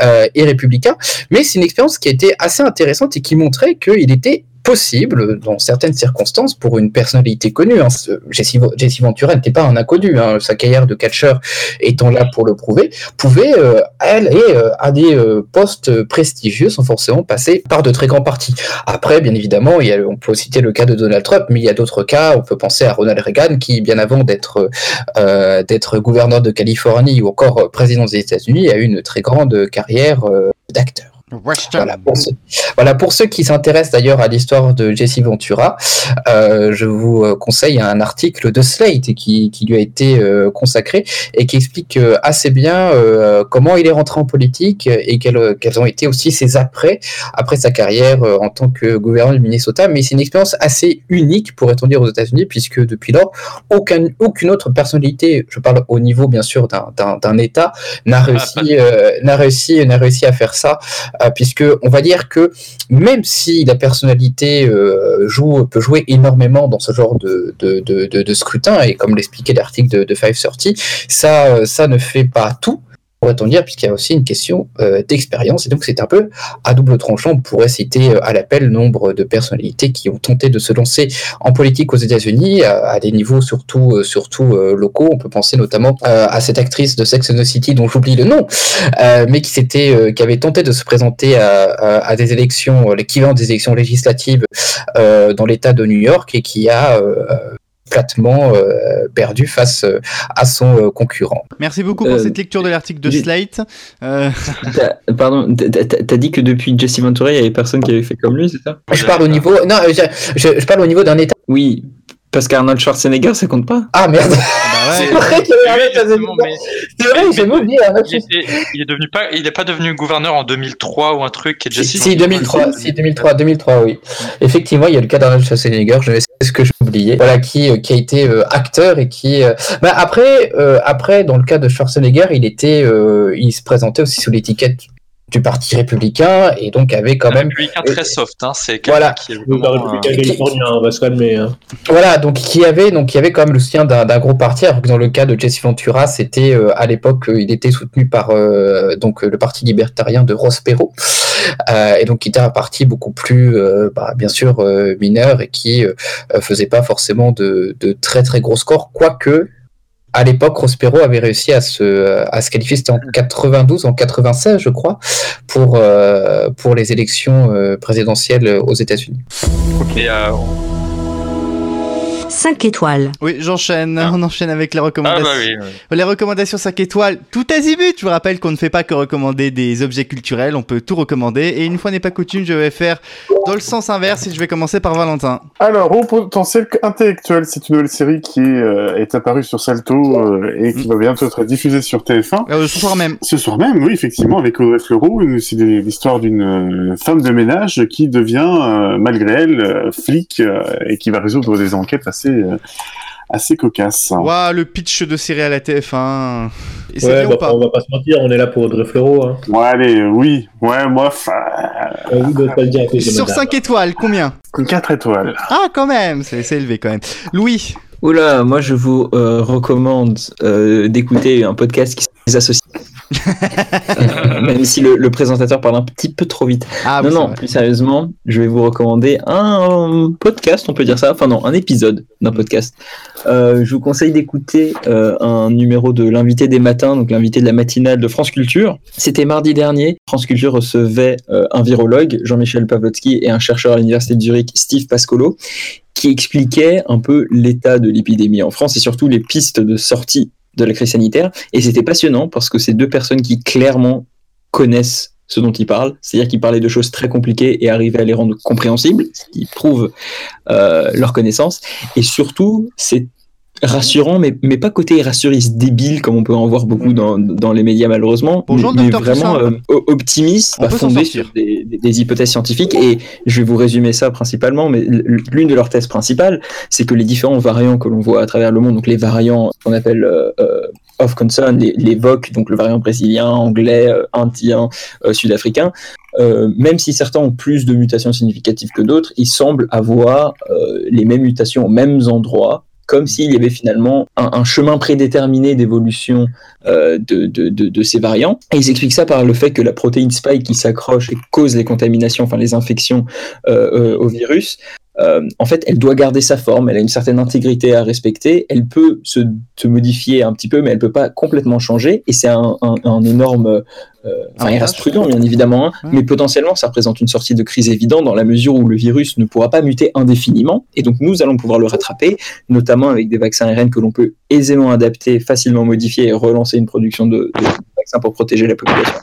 et républicains. Mais c'est une expérience qui a été assez intéressante et qui montrait qu'il était possible, dans certaines circonstances, pour une personnalité connue. Hein. Jesse, Ventura n'était pas un inconnu. Hein. Sa carrière de catcheur étant là pour le prouver, pouvait euh, aller euh, à des euh, postes prestigieux sans forcément passer par de très grands partis. Après, bien évidemment, il y a, on peut citer le cas de Donald Trump, mais il y a d'autres cas. On peut penser à Ronald Reagan, qui, bien avant d'être euh, d'être gouverneur de Californie ou encore euh, président des États-Unis, a eu une très grande carrière euh, Voilà pour, ceux, voilà pour ceux qui s'intéressent d'ailleurs à l'histoire de Jesse Ventura, euh, je vous euh, conseille un article de Slate qui, qui lui a été euh, consacré et qui explique assez bien euh, comment il est rentré en politique et quels, ont été aussi ses après après sa carrière en tant que gouverneur du Minnesota. Mais c'est une expérience assez unique pourrait-on dire aux États-Unis puisque depuis lors aucun, aucune autre personnalité, je parle au niveau bien sûr d'un- État, n'a réussi euh, n'a réussi n'a réussi à faire ça puisque on va dire que même si la personnalité euh, joue, peut jouer énormément dans ce genre de, de, de, scrutin, et comme l'expliquait l'article de, de 530, ça, euh, ça ne fait pas tout, pourrait-on dire, puisqu'il y a aussi une question euh, d'expérience, et donc c'est un peu à double tranchant. On pourrait citer euh, à l'appel nombre de personnalités qui ont tenté de se lancer en politique aux États-Unis à, à des niveaux surtout, euh, surtout euh, locaux. On peut penser notamment euh, à cette actrice de Sex and the City dont j'oublie le nom, euh, mais qui s'était, qui avait tenté de se présenter à, à, à des élections, l'équivalent des élections législatives dans l'État de New York et qui a platement euh, perdu face euh, à son euh, concurrent. Merci beaucoup pour Euh, cette lecture de l'article de Slate. Euh, T'as- Pardon, t'as- dit que depuis Jesse Ventura, il y avait personne qui avait fait comme lui, c'est ça? Je parle au niveau, non, je, je, je parle au niveau d'un État. Oui, parce qu'Arnold Schwarzenegger, ça compte pas. Ah merde, bah c'est vrai qu'il y avait mais C'est vrai, j'ai oublié il, est devenu pas, il est pas devenu gouverneur en 2003 ou un truc qui est Si, Jesse si, 2003, si, 2003, 2003, oui. Effectivement, il y a le cas d'Arnold Schwarzenegger, je sais ce que j'ai oublié, voilà, qui, euh, qui a été euh, acteur et qui... euh, bah, après, euh, après, dans le cas de Schwarzenegger, il était, euh, il se présentait aussi sous l'étiquette du Parti républicain et donc avait quand Un même... républicain très soft, hein, c'est quelqu'un Voilà. qui est Le vraiment, républicain euh, californien, on va se calmer. hein. Voilà, donc qui avait, donc qui avait quand même le soutien d'un d'un gros parti, alors que dans le cas de Jesse Ventura, c'était euh, à l'époque, euh, il était soutenu par euh, donc euh, le parti libertarien de Ross Perot. euh, et donc qui était un parti beaucoup plus, euh, bah, bien sûr, euh, mineur et qui euh, euh, faisait pas forcément de, de très très gros scores, quoique à l'époque, Rospero avait réussi à se, à se qualifier, c'était en 92, en 96, je crois, pour, euh, pour les élections euh, présidentielles aux États-Unis. Euh, 5 étoiles. Oui, j'enchaîne. Ah. On enchaîne avec les ah recommandations. bah oui. oui. Les recommandations 5 étoiles, tout azimut. Je vous rappelle qu'on ne fait pas que recommander des objets culturels, on peut tout recommander. Et une fois n'est pas coutume, je vais faire dans le sens inverse et je vais commencer par Valentin. Alors, au potentiel intellectuel, c'est une nouvelle série qui euh, est apparue sur Salto euh, et qui va bientôt être diffusée sur TF1. Euh, ce soir même. Ce soir même, oui, effectivement, avec Audrey Fleurot, c'est l'histoire d'une femme de ménage qui devient, euh, malgré elle, euh, flic euh, et qui va résoudre des enquêtes assez, euh, assez cocasses. Waouh, le pitch de série à la TF1. Et c'est Ouais, bien bah, ou pas on va pas se mentir, on est là pour Audrey Fleurot. Hein. Ouais, allez, oui, ouais, moi, Euh, Sur madame. 5 étoiles, combien 4 étoiles. Ah, quand même, c'est c'est élevé quand même. Louis, Oula, moi je vous euh, recommande euh, d'écouter un podcast qui s'appelle Les Associés. Euh, même si le, le présentateur parle un petit peu trop vite. ah, non, oui, non, plus sérieusement, je vais vous recommander un podcast, on peut dire ça. Enfin, non, un épisode d'un podcast. Euh, je vous conseille d'écouter euh, un numéro de l'invité des matins, donc l'invité de la matinale de France Culture. C'était mardi dernier. France Culture recevait euh, un virologue, Jean-Michel Pavlotsky, et un chercheur à l'université de Zurich, Steve Pascolo, qui expliquaient un peu l'état de l'épidémie en France et surtout les pistes de sortie de la crise sanitaire. Et c'était passionnant parce que c'est deux personnes qui clairement connaissent ce dont ils parlent, c'est-à-dire qu'ils parlaient de choses très compliquées et arrivaient à les rendre compréhensibles, ce qui prouve euh, leur connaissance. Et surtout, c'est rassurant, mais, mais pas côté rassuriste débile comme on peut en voir beaucoup dans, dans les médias malheureusement, Bonjour, mais, mais vraiment euh, optimiste, On bah, fondé sur des, des- des hypothèses scientifiques. Et je vais vous résumer ça principalement, mais l'une de leurs thèses principales, c'est que les différents variants que l'on voit à travers le monde, donc les variants qu'on appelle euh, euh, of concern, les, les VOC, donc le variant brésilien, anglais, euh, indien, euh, sud-africain, euh, même si certains ont plus de mutations significatives que d'autres, ils semblent avoir euh, les mêmes mutations aux mêmes endroits, comme s'il y avait finalement un, chemin prédéterminé d'évolution euh, de ces variants. Et ils expliquent ça par le fait que la protéine spike qui s'accroche et cause les contaminations, enfin les infections euh, euh, au virus, euh, en fait, elle doit garder sa forme, elle a une certaine intégrité à respecter, elle peut se, se modifier un petit peu, mais elle peut pas complètement changer, et c'est un, un, un énorme... euh, Enfin, il reste prudent, bien évidemment, hein, mais potentiellement, ça représente une sortie de crise évidente dans la mesure où le virus ne pourra pas muter indéfiniment, et donc nous allons pouvoir le rattraper, notamment avec des vaccins ARN que l'on peut aisément adapter, facilement modifier et relancer une production de, de vaccins pour protéger la population.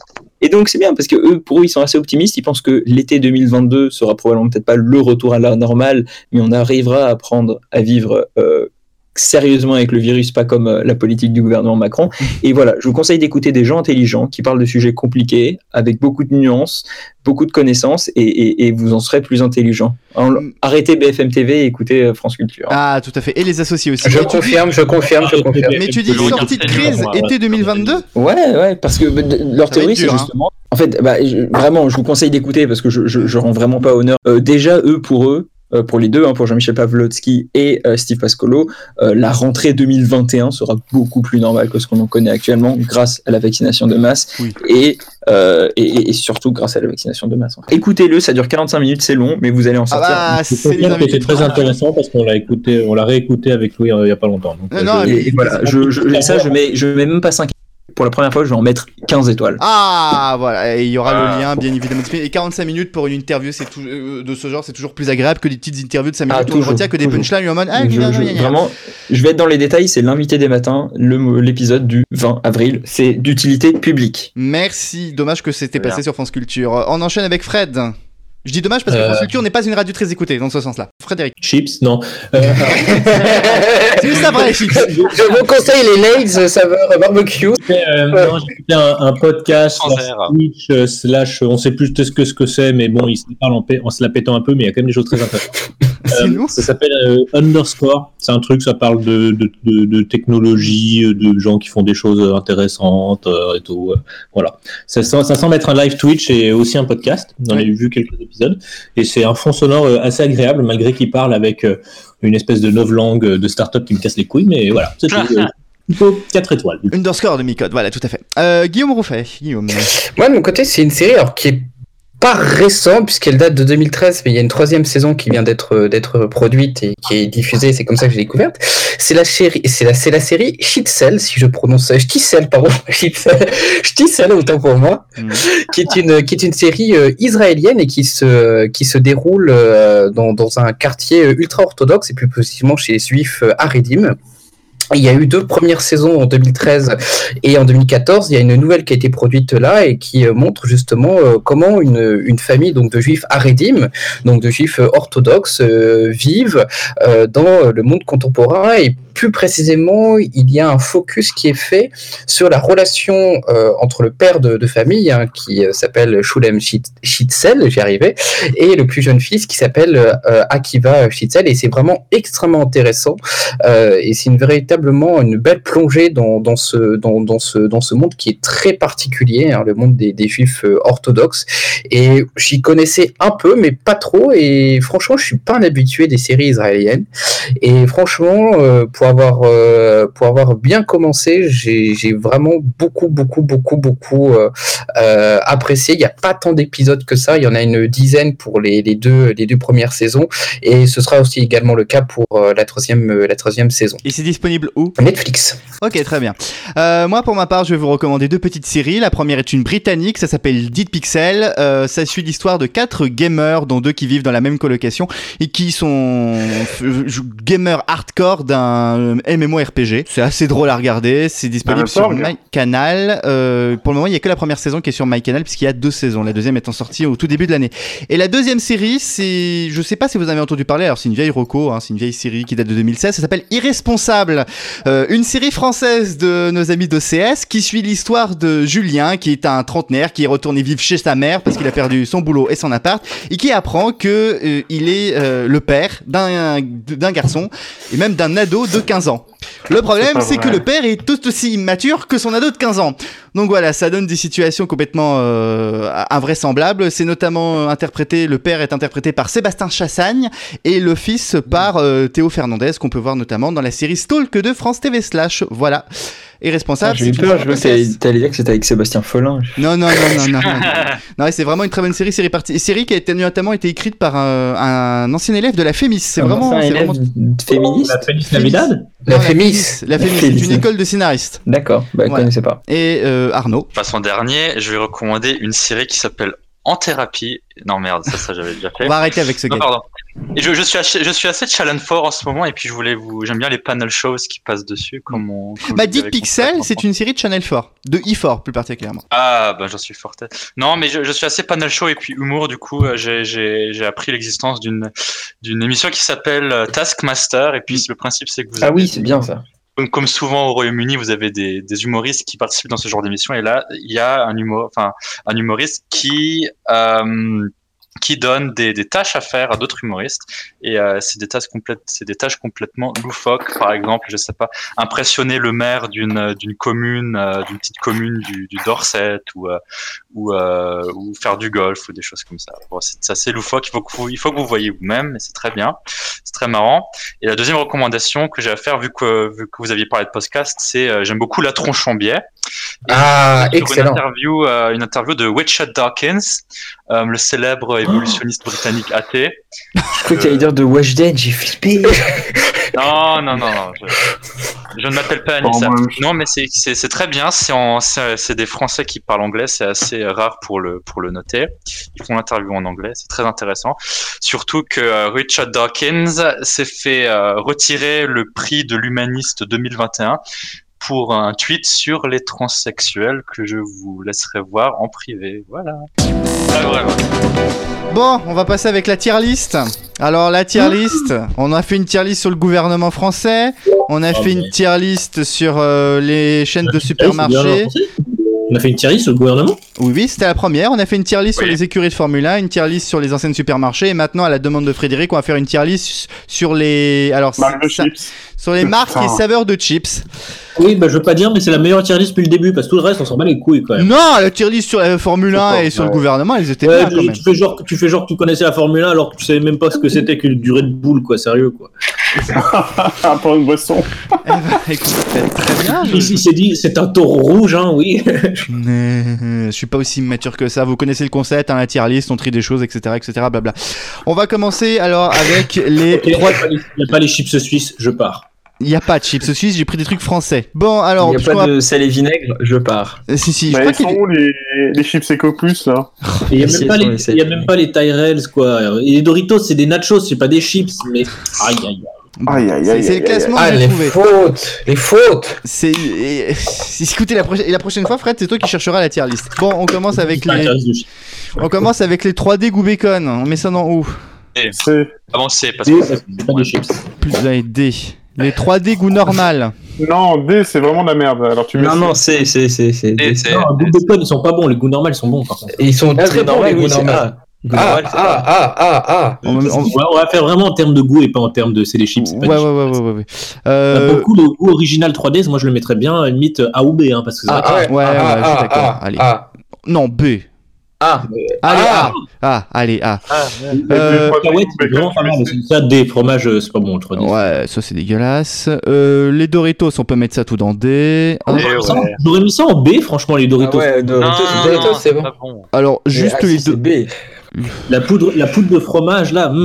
Et donc c'est bien parce que eux, pour eux, ils sont assez optimistes. Ils pensent que l'été 2022 sera probablement peut-être pas le retour à la normale, mais on arrivera à apprendre à vivre euh, sérieusement avec le virus, pas comme euh, la politique du gouvernement Macron. Et voilà, je vous conseille d'écouter des gens intelligents qui parlent de sujets compliqués, avec beaucoup de nuances, beaucoup de connaissances, et, et, et vous en serez plus intelligent. Arrêtez BFM TV et écoutez euh, France Culture. Ah, tout à fait. Et les associés aussi. Je confirme, je confirme, je confirme. Mais tu dis sortie de crise été ouais. 2022 Ouais, ouais, parce que leur théorie, c'est hein. justement. En fait, bah, je- vraiment, je vous conseille d'écouter parce que je, je, je rends vraiment pas honneur. Euh, déjà, eux, pour eux, pour les deux, hein, pour Jean-Michel Pavlotsky et euh, Steve Pascolo, euh, la rentrée 2021 sera beaucoup plus normale que ce qu'on en connaît actuellement grâce à la vaccination de masse et, euh, et, et surtout grâce à la vaccination de masse. Écoutez-le, ça dure 45 minutes, c'est long, mais vous allez en sortir. bah, Je peux dire que c'est très intéressant parce qu'on l'a écouté, on l'a réécouté avec Louis euh, il y a pas longtemps. Donc, euh, je- et, et voilà, je, je- ça, je mets, je mets même pas 5 Pour la première fois, je vais en mettre 15 étoiles. Ah, voilà, et il y aura Ah. le lien, bien évidemment. Et 45 minutes pour une interview c'est tout- euh, de ce genre, c'est toujours plus agréable que des petites interviews de 5 minutes Ah, on retient que des punchlines en mode Ah, Je- vraiment, je vais être dans les détails. C'est l'invité des matins, le- l'épisode du 20 avril. C'est d'utilité publique. Merci, dommage que c'était passé sur France Culture. On enchaîne avec Fred. Je dis dommage parce que Euh. France Culture n'est pas une radio très écoutée dans ce sens-là. Frédéric. Chips, non. Euh, C'est juste après, chips. Je vous conseille les Lays saveur barbecue. Euh, non, j'ai un, un podcast slash air. Twitch, euh, slash, on sait plus ce que ce que c'est, mais bon, il se parle en, en se la pétant un peu, mais il y a quand même des choses très intéressantes. Nous Ça s'appelle euh, Underscore. C'est un truc, ça parle de, de, de, de technologie, euh, de gens qui font des choses intéressantes euh, et tout. euh, voilà. Ça, sent- ça semble être un live Twitch et aussi un podcast. J'en ai vu quelques épisodes. Et c'est un fond sonore euh, assez agréable, malgré qu'il parle avec euh, une espèce de langue de start-up qui me casse les couilles. Mais voilà, c'est tout. Euh, Plutôt 4 étoiles. du coup. Underscore de Micode, voilà, tout à fait. Euh, Guillaume Rouffet. Guillaume. Moi, de mon côté, c'est une série alors, qui est pas récent puisqu'elle date de 2013, mais il y a une troisième saison qui vient d'être d'être produite et qui est diffusée. C'est comme ça que j'ai découverte. C'est la série, c'est la c'est la série Shitzel, si je prononce Shitzel, pardon, Shitzel, Shitzel autant pour moi, Mm. qui est une qui est une série euh, israélienne et qui se qui se déroule euh, dans dans un quartier ultra orthodoxe et plus précisément chez les juifs euh, Haredim. Il y a eu deux premières saisons en 2013 et en 2014. Il y a une nouvelle qui a été produite là et qui euh, montre justement euh, comment une, une famille donc de juifs haredim, donc de juifs euh, orthodoxes, vivent dans le monde contemporain plus précisément, il y a un focus qui est fait sur la relation euh, entre le père de, famille, hein, qui euh, s'appelle Shulem Shit- Shitzel, j'y arrivais, et le plus jeune fils qui s'appelle euh, Akiva Shitzel. Et c'est vraiment extrêmement intéressant. Et c'est une, véritablement une belle plongée dans, ce, dans, ce, dans ce monde qui est très particulier, hein, le monde des, juifs orthodoxes. Et j'y connaissais un peu, mais pas trop. Et franchement, je suis pas un habitué des séries israéliennes. Et franchement, pour avoir euh, pour avoir bien commencé, j'ai vraiment beaucoup beaucoup beaucoup beaucoup euh, euh, apprécié. Il n'y a pas tant d'épisodes que ça. Il y en a une dizaine pour les, les deux les deux premières saisons, et ce sera aussi également le cas pour la troisième la troisième saison. Et c'est disponible où? Netflix. Ok, très bien. Moi, pour ma part, je vais vous recommander deux petites séries. La première est une britannique, ça s'appelle Dead Pixel. Ça suit l'histoire de quatre gamers, dont deux qui vivent dans la même colocation et qui sont gamers hardcore d'un MMORPG. C'est assez drôle à regarder. C'est disponible sur. MyCanal. Euh, pour le moment, il y a que la première saison qui est sur MyCanal puisqu'il y a deux saisons. La deuxième étant sortie au tout début de l'année. Et la deuxième série, c'est, je sais pas si vous avez entendu parler. Alors, c'est une vieille roco, hein, c'est une vieille série qui date de 2016. Ça s'appelle Irresponsable. Euh, une série française de nos amis d'OCS qui suit l'histoire de Julien, qui est un trentenaire, qui est retourné vivre chez sa mère parce qu'il a perdu son boulot et son appart, et qui apprend que euh, il est euh, le père d'un d'un garçon et même d'un ado de 15 ans. Le problème, c'est que le père est tout aussi immature que son ado de 15 ans. Donc voilà, ça donne des situations complètement euh, invraisemblables. C'est notamment euh, interprété, le père est interprété par Sébastien Chassagne et le fils par euh, Théo Fernandez, qu'on peut voir notamment dans la série Stalk de France TV Slash. Voilà. Et responsable. J'ai eu peur, je que t'allais dire que c'était avec Sébastien Follin. Non, non, non, non, non. non, non. Non, c'est vraiment une très bonne série. Série, partie, série qui a été, notamment été écrite par euh, un ancien élève de la Fémis. C'est vraiment. un c'est élève vraiment... féministe La Navidad La Non, Fémis. La Fémis, c'est une école de scénaristes. D'accord, bah, je connaissais pas. Et euh, Arnaud. Passe en dernier, je vais recommander une série qui s'appelle En thérapie. Non merde, ça, ça j'avais déjà fait. On va arrêter avec ce Non, gars. pardon. Et je, je suis assez, je suis assez challenge fort en ce moment et puis je voulais vous, j'aime bien les panel shows qui passent dessus comme on. comme Bah, avez Pixel, c'est une série de Channel 4. De E4 plus particulièrement. Ah, ben j'en suis fort. Non, mais je, je suis assez panel show et puis humour. Du coup, euh, j'ai appris l'existence d'une d'une émission qui s'appelle euh, Taskmaster. Et puis le principe, c'est que vous Ah avez oui, c'est bien ça. Comme, souvent au Royaume-Uni, vous avez des, humoristes qui participent dans ce genre d'émission. Et là, il y a un un humoriste qui euh, qui donne des, des tâches à faire à d'autres humoristes. Et euh, c'est des tâches complètes, c'est des tâches complètement loufoques. Par exemple, je sais pas, impressionner le maire d'une d'une commune, euh, d'une petite commune du, du Dorset, ou euh, ou euh, ou faire du golf ou des choses comme ça. Bon, c'est assez loufoque. Il faut que vous, il faut que vous voyez vous-même, mais c'est très bien, c'est très marrant. Et la deuxième recommandation que j'ai à faire, vu que vu que vous aviez parlé de podcast, c'est euh, j'aime beaucoup la tronche en biais. Et Ah, excellent. Une interview, euh, une interview de Richard Dawkins, euh, le célèbre évolutionniste britannique athée. Je t'allais dire de Weshden, j'ai flippé. Non, non, non, non. Je, je ne m'appelle pas Anissa. Non, mais c'est très bien. C'est en c'est c'est des Français qui parlent anglais. C'est assez rare pour le pour le noter. Ils font l'interview en anglais. C'est très intéressant. Surtout que euh, Richard Dawkins s'est fait euh, retirer le prix de l'humaniste 2021 pour un tweet sur les transsexuels que je vous laisserai voir en privé. Voilà. Bon, on va passer avec la tier list. Alors la tier list, on a fait une tier list sur le gouvernement français, on a Oh, fait une tier list sur euh, les chaînes de supermarchés. On a fait une tier list sur le gouvernement? Oui, oui, c'était la première. On a fait une tier list sur les écuries de Formule 1, une tier list sur les anciennes supermarchés, et maintenant, à la demande de Frédéric, on va faire une tier list sur les, alors Marque de ça- chips. sur les marques et saveurs de chips. Oui, bah je veux pas dire, mais c'est la meilleure tier list depuis le début, parce que tout le reste, on s'en bat les couilles quand même. Non, la tier list sur la Formule 1 et sur le gouvernement, elles étaient Ouais, bien quand tu, même. tu fais genre, que- tu fais genre que tu connaissais la Formule 1 alors que tu savais même pas ce que c'était que du Red Bull, quoi, sérieux, quoi. Pour une boisson. Eh ben, écoute, très bien. Il, il s'est dit, c'est un taureau rouge, hein, oui. Je... je suis pas aussi mature que ça. Vous connaissez le concept, hein, la tier list, on trie des choses, etc., etc. Blabla. On va commencer alors avec les. Il n'y a pas les chips suisses, je pars. Il y a pas de chips suisses, j'ai pris des trucs français. Bon, alors. Il n'y a pas de sel et vinaigre, je pars. Euh, Si, si, je Bah, ils sont où les, les chips Eco Plus là Il n'y a, même pas les- y a même pas les Tyrells, quoi. Et les Doritos, c'est des nachos, c'est pas des chips, mais. Aïe, aïe, aïe. Aïe aïe C'est aïe. c'est le aïe, classement Ah, que j'ai les trouvé. fautes Les fautes C'est. et- Écoutez, la, prochaine- et la prochaine fois, Fred, c'est toi qui chercheras la tier list. Bon, on commence avec Ah, les. On commence avec les 3D goût bacon. On met ça dans où? Aïe. C'est- Avancez, parce que C'est pas des chips. Plus et D. Les 3D goût normal. Non, D, c'est vraiment de la merde. Alors tu mets Non, non, c'est. c'est, c'est, c'est, Non, les goûts bacon, ils sont pas bons. Les goûts normaux, sont bons, par contre. Ils sont Ah, très bons, les goûts normaux. Ah, ah, ah, ah, ah On, on- Ouais, on va faire vraiment en termes de goût et pas en termes de c'est des chips. Ouais, ouais, ouais, ouais, ouais, ouais. Bah, Euh, Pour le goût original 3D, moi je le mettrais bien limite A ou B, hein, parce que Ah, ah, Ouais, ah, ouais, ah, je suis ah, d'accord. ah, Allez. ah. Non, B. Ah, Allez, Ah. A. Ah, allez, A. Ah, Euh, Ah ouais, ça, des fromages, euh, c'est pas bon le 3D. Ouais, ça c'est dégueulasse. Euh, les Doritos, on peut mettre ça tout dans D. Ouais. J'aurais mis ça en B, franchement, les Doritos. Ah ouais, Doritos, c'est bon. pas bon. Alors, juste Ah, les deux. B. La, poudre, la poudre de fromage, là, hum,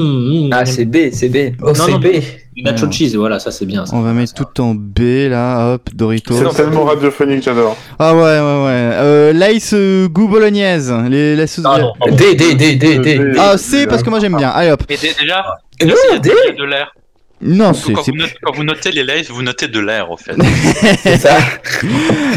hum, Ah, c'est B, c'est B. Oh, c'est B. nacho cheese, voilà, ça c'est bien. Ça. On va mettre tout en B là, hop, Doritos. C'est tellement radiophonique, j'adore. Ah ouais, ouais, ouais. Euh, Lace euh, goût bolognaise. Les, la sauce- Ah non. D, D, D, D, D. Ah, C parce que moi j'aime bien. Allez hop. Mais dé- déjà, Non, déjà, c'est D, de l'air. Non, c'est. Quand, c'est- vous notez- quand vous notez les lives, vous notez de l'air, au fait. c'est ça.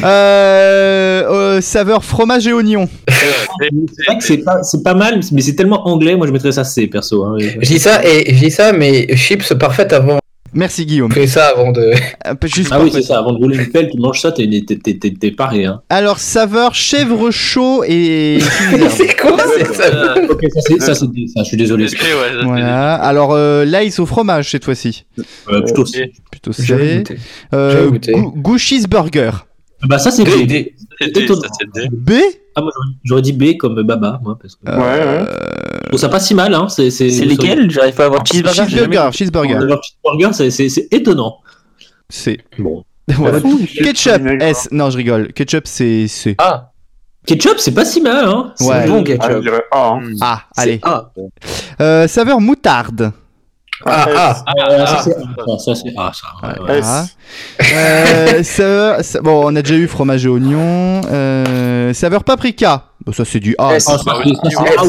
Euh, euh, saveur fromage et oignon. C'est vrai que c'est pas, c'est pas mal, mais c'est tellement anglais, moi je mettrais ça C, perso. Hein. Je dis ça, et je dis ça, mais chips parfait avant. Merci Guillaume. Fais ça avant de. Un peu juste Ah oui, c'est ça, avant de rouler une pelle, tu manges ça, t'es, t'es, t'es, t'es, t'es paré. Hein. Alors saveur chèvre chaud et. C'est quoi c'est ça Euh, Ok, ça c'est, ça, c'est D, ça, je suis désolé. ouais, Voilà. Alors euh, au fromage cette fois-ci. Euh, plutôt C. Plutôt J'avais C. goûté. Euh, J'avais goûté. goût, goût cheeseburger. Bah ça c'est D, B. D. c'est D, c'est. B? Ah, moi j'aurais- dit B comme Baba, moi. Parce que... Ouais, ouais. Euh, ça pas si mal, hein. C'est, c'est, C'est lesquels? J'arrive pas à avoir cheeseburger. jamais cheeseburger. Cheeseburger. Leur cheeseburger, c'est, c'est, c'est étonnant. C. Bon. Voilà. Ketchup. S. Non, je rigole. Ketchup c'est C. Ah, Ketchup, c'est pas si mal, hein. Ouais. c'est bon Ah, je ketchup. dirais A. hein. Ah, allez. Ah, Euh, saveur moutarde. Ah, ah. Euh, ça, c'est A. Ça, c'est A, ça. Euh, bon, on a déjà eu fromage et oignon. Euh, saveur paprika. Bon, ça c'est du A. S. Ah,